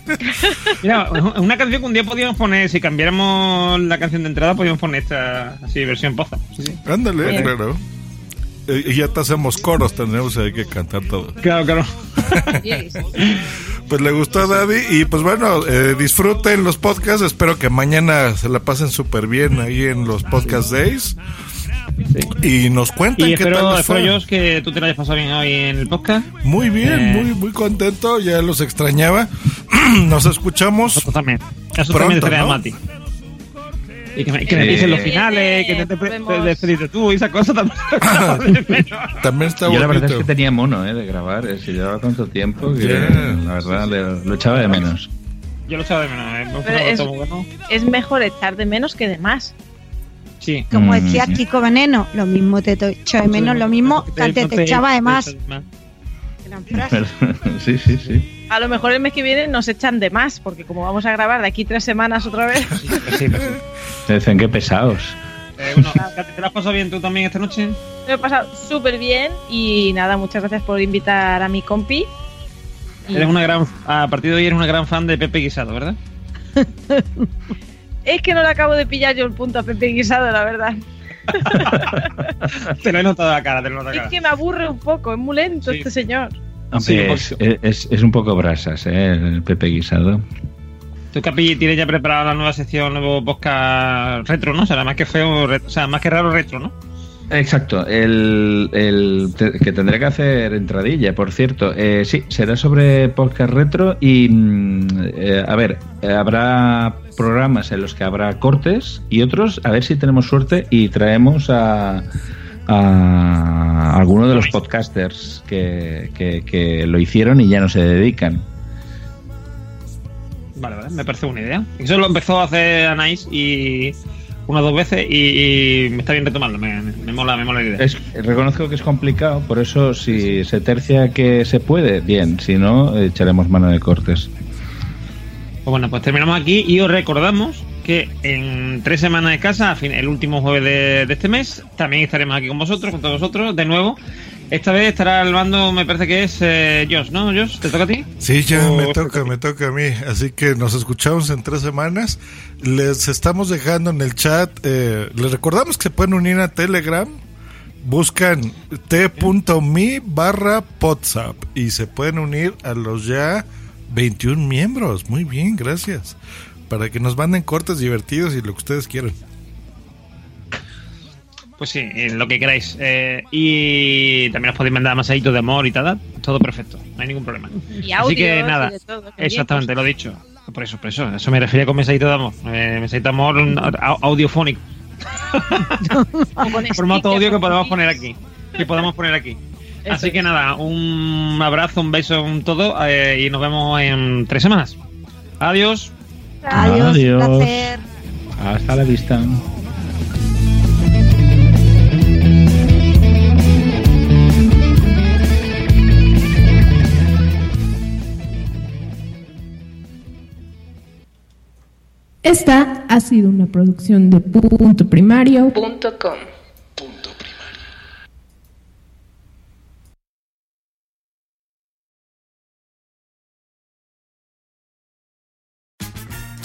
Speaker 2: Mira, una canción que un día podíamos poner, si cambiáramos la canción de entrada, podíamos poner esta así, versión poza. Sí, sí.
Speaker 3: Ándale,
Speaker 2: Bien.
Speaker 3: claro. Y ya te hacemos coros, tendremos que cantar todo.
Speaker 2: Claro, claro.
Speaker 3: Pues le gustó a Daddy y pues bueno, eh, disfruten los podcasts, espero que mañana se la pasen súper bien ahí en los podcast days y nos cuentan
Speaker 2: Y
Speaker 3: qué tal
Speaker 2: espero,
Speaker 3: les
Speaker 2: espero yo que tú te la hayas pasado bien hoy en el podcast.
Speaker 3: Muy bien,
Speaker 2: Eh,
Speaker 3: muy muy contento, ya los extrañaba. Nos escuchamos
Speaker 2: también. Eso
Speaker 3: pronto,
Speaker 2: también. Y que me, que me
Speaker 3: Eh,
Speaker 2: dices los finales, que te, te, te, te despediste tú y esa cosa también.
Speaker 3: También está
Speaker 4: Yo la verdad es que tenía mono eh, de grabar, eh, si llevaba tanto tiempo que la verdad le- lo echaba de menos.
Speaker 2: Yo lo echaba de menos, ¿eh? Me
Speaker 5: Pero
Speaker 2: gustaba
Speaker 5: es,
Speaker 2: bueno.
Speaker 5: es mejor echar de menos que de más.
Speaker 2: Sí.
Speaker 6: Como
Speaker 4: Mm,
Speaker 6: decía. Kiko Veneno, lo mismo te echo de menos, lo mismo que antes te echaba de más. Gran frase.
Speaker 4: sí, sí, sí.
Speaker 5: A lo mejor el mes que viene nos echan de más, porque como vamos a grabar de aquí tres semanas otra vez.
Speaker 4: Te dicen que pesados.
Speaker 2: Eh, bueno, ¿te la has pasado bien tú también esta noche?
Speaker 5: Me he pasado súper bien y nada, muchas gracias por invitar a mi compi.
Speaker 2: Eres una gran, a partir de hoy eres una gran fan de Pepe Guisado, ¿verdad?
Speaker 5: Es que no le acabo de pillar yo el punto a Pepe Guisado, la verdad.
Speaker 2: Te lo he notado la cara, te lo he notado la
Speaker 5: Es
Speaker 2: cara.
Speaker 5: que me aburre un poco, es muy lento este señor.
Speaker 4: Hombre, es, es- es un poco brasas, ¿eh? El Pepe Guisado.
Speaker 2: Tú, Capi, tienes ya preparada la nueva sección, nuevo podcast retro, ¿no? O sea, más que feo, o sea, más que raro retro, ¿no?
Speaker 4: Exacto, el, el te- que tendré que hacer entradilla, por cierto. Eh, sí, será sobre podcast retro y, mm, eh, a ver, eh, habrá programas en los que habrá cortes y otros, a ver si tenemos suerte y traemos a, a alguno de los podcasters que, que- que lo hicieron y ya no se dedican.
Speaker 2: Vale, vale, me parece buena idea. Eso lo empezó a hacer Anais y una o dos veces y, y me está bien retomarlo, me, me mola, me mola la idea.
Speaker 4: Es, reconozco que es complicado, por eso si se tercia que se puede, bien, si no, echaremos mano de cortes.
Speaker 2: Pues bueno, pues terminamos aquí y os recordamos que en tres semanas de casa, el último jueves de, de este mes, también estaremos aquí con vosotros, con todos vosotros, de nuevo. Esta vez estará al mando, me parece que es eh, Josh, ¿no? Josh, ¿te toca a ti?
Speaker 3: Sí, ya
Speaker 2: O-
Speaker 3: me toca, me toca a mí. Así que nos escuchamos en tres semanas. Les estamos dejando en el chat. eh, les recordamos que se pueden unir a Telegram. Buscan t.me barra WhatsApp y se pueden unir a los ya 21 miembros. Muy bien, gracias. Para que nos manden cortes divertidos y lo que ustedes quieran.
Speaker 2: Pues sí, eh, lo que queráis. Eh, y también os podéis mandar masajitos de amor y tal. Todo perfecto, no hay ningún problema.
Speaker 5: Y
Speaker 2: Así que
Speaker 5: y
Speaker 2: nada, exactamente, lo he dicho. Por eso, por eso. Eso me refería con mensajito de amor. Eh, mensajito de amor audiofónico. Formato audio que podemos poner aquí. Que podemos poner aquí. Así que nada, un abrazo, un beso, un todo. eh, y nos vemos en tres semanas. Adiós.
Speaker 6: Adiós,
Speaker 4: Adiós.
Speaker 6: placer.
Speaker 4: Hasta la vista.
Speaker 25: Esta ha sido una producción de punto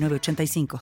Speaker 26: 906985.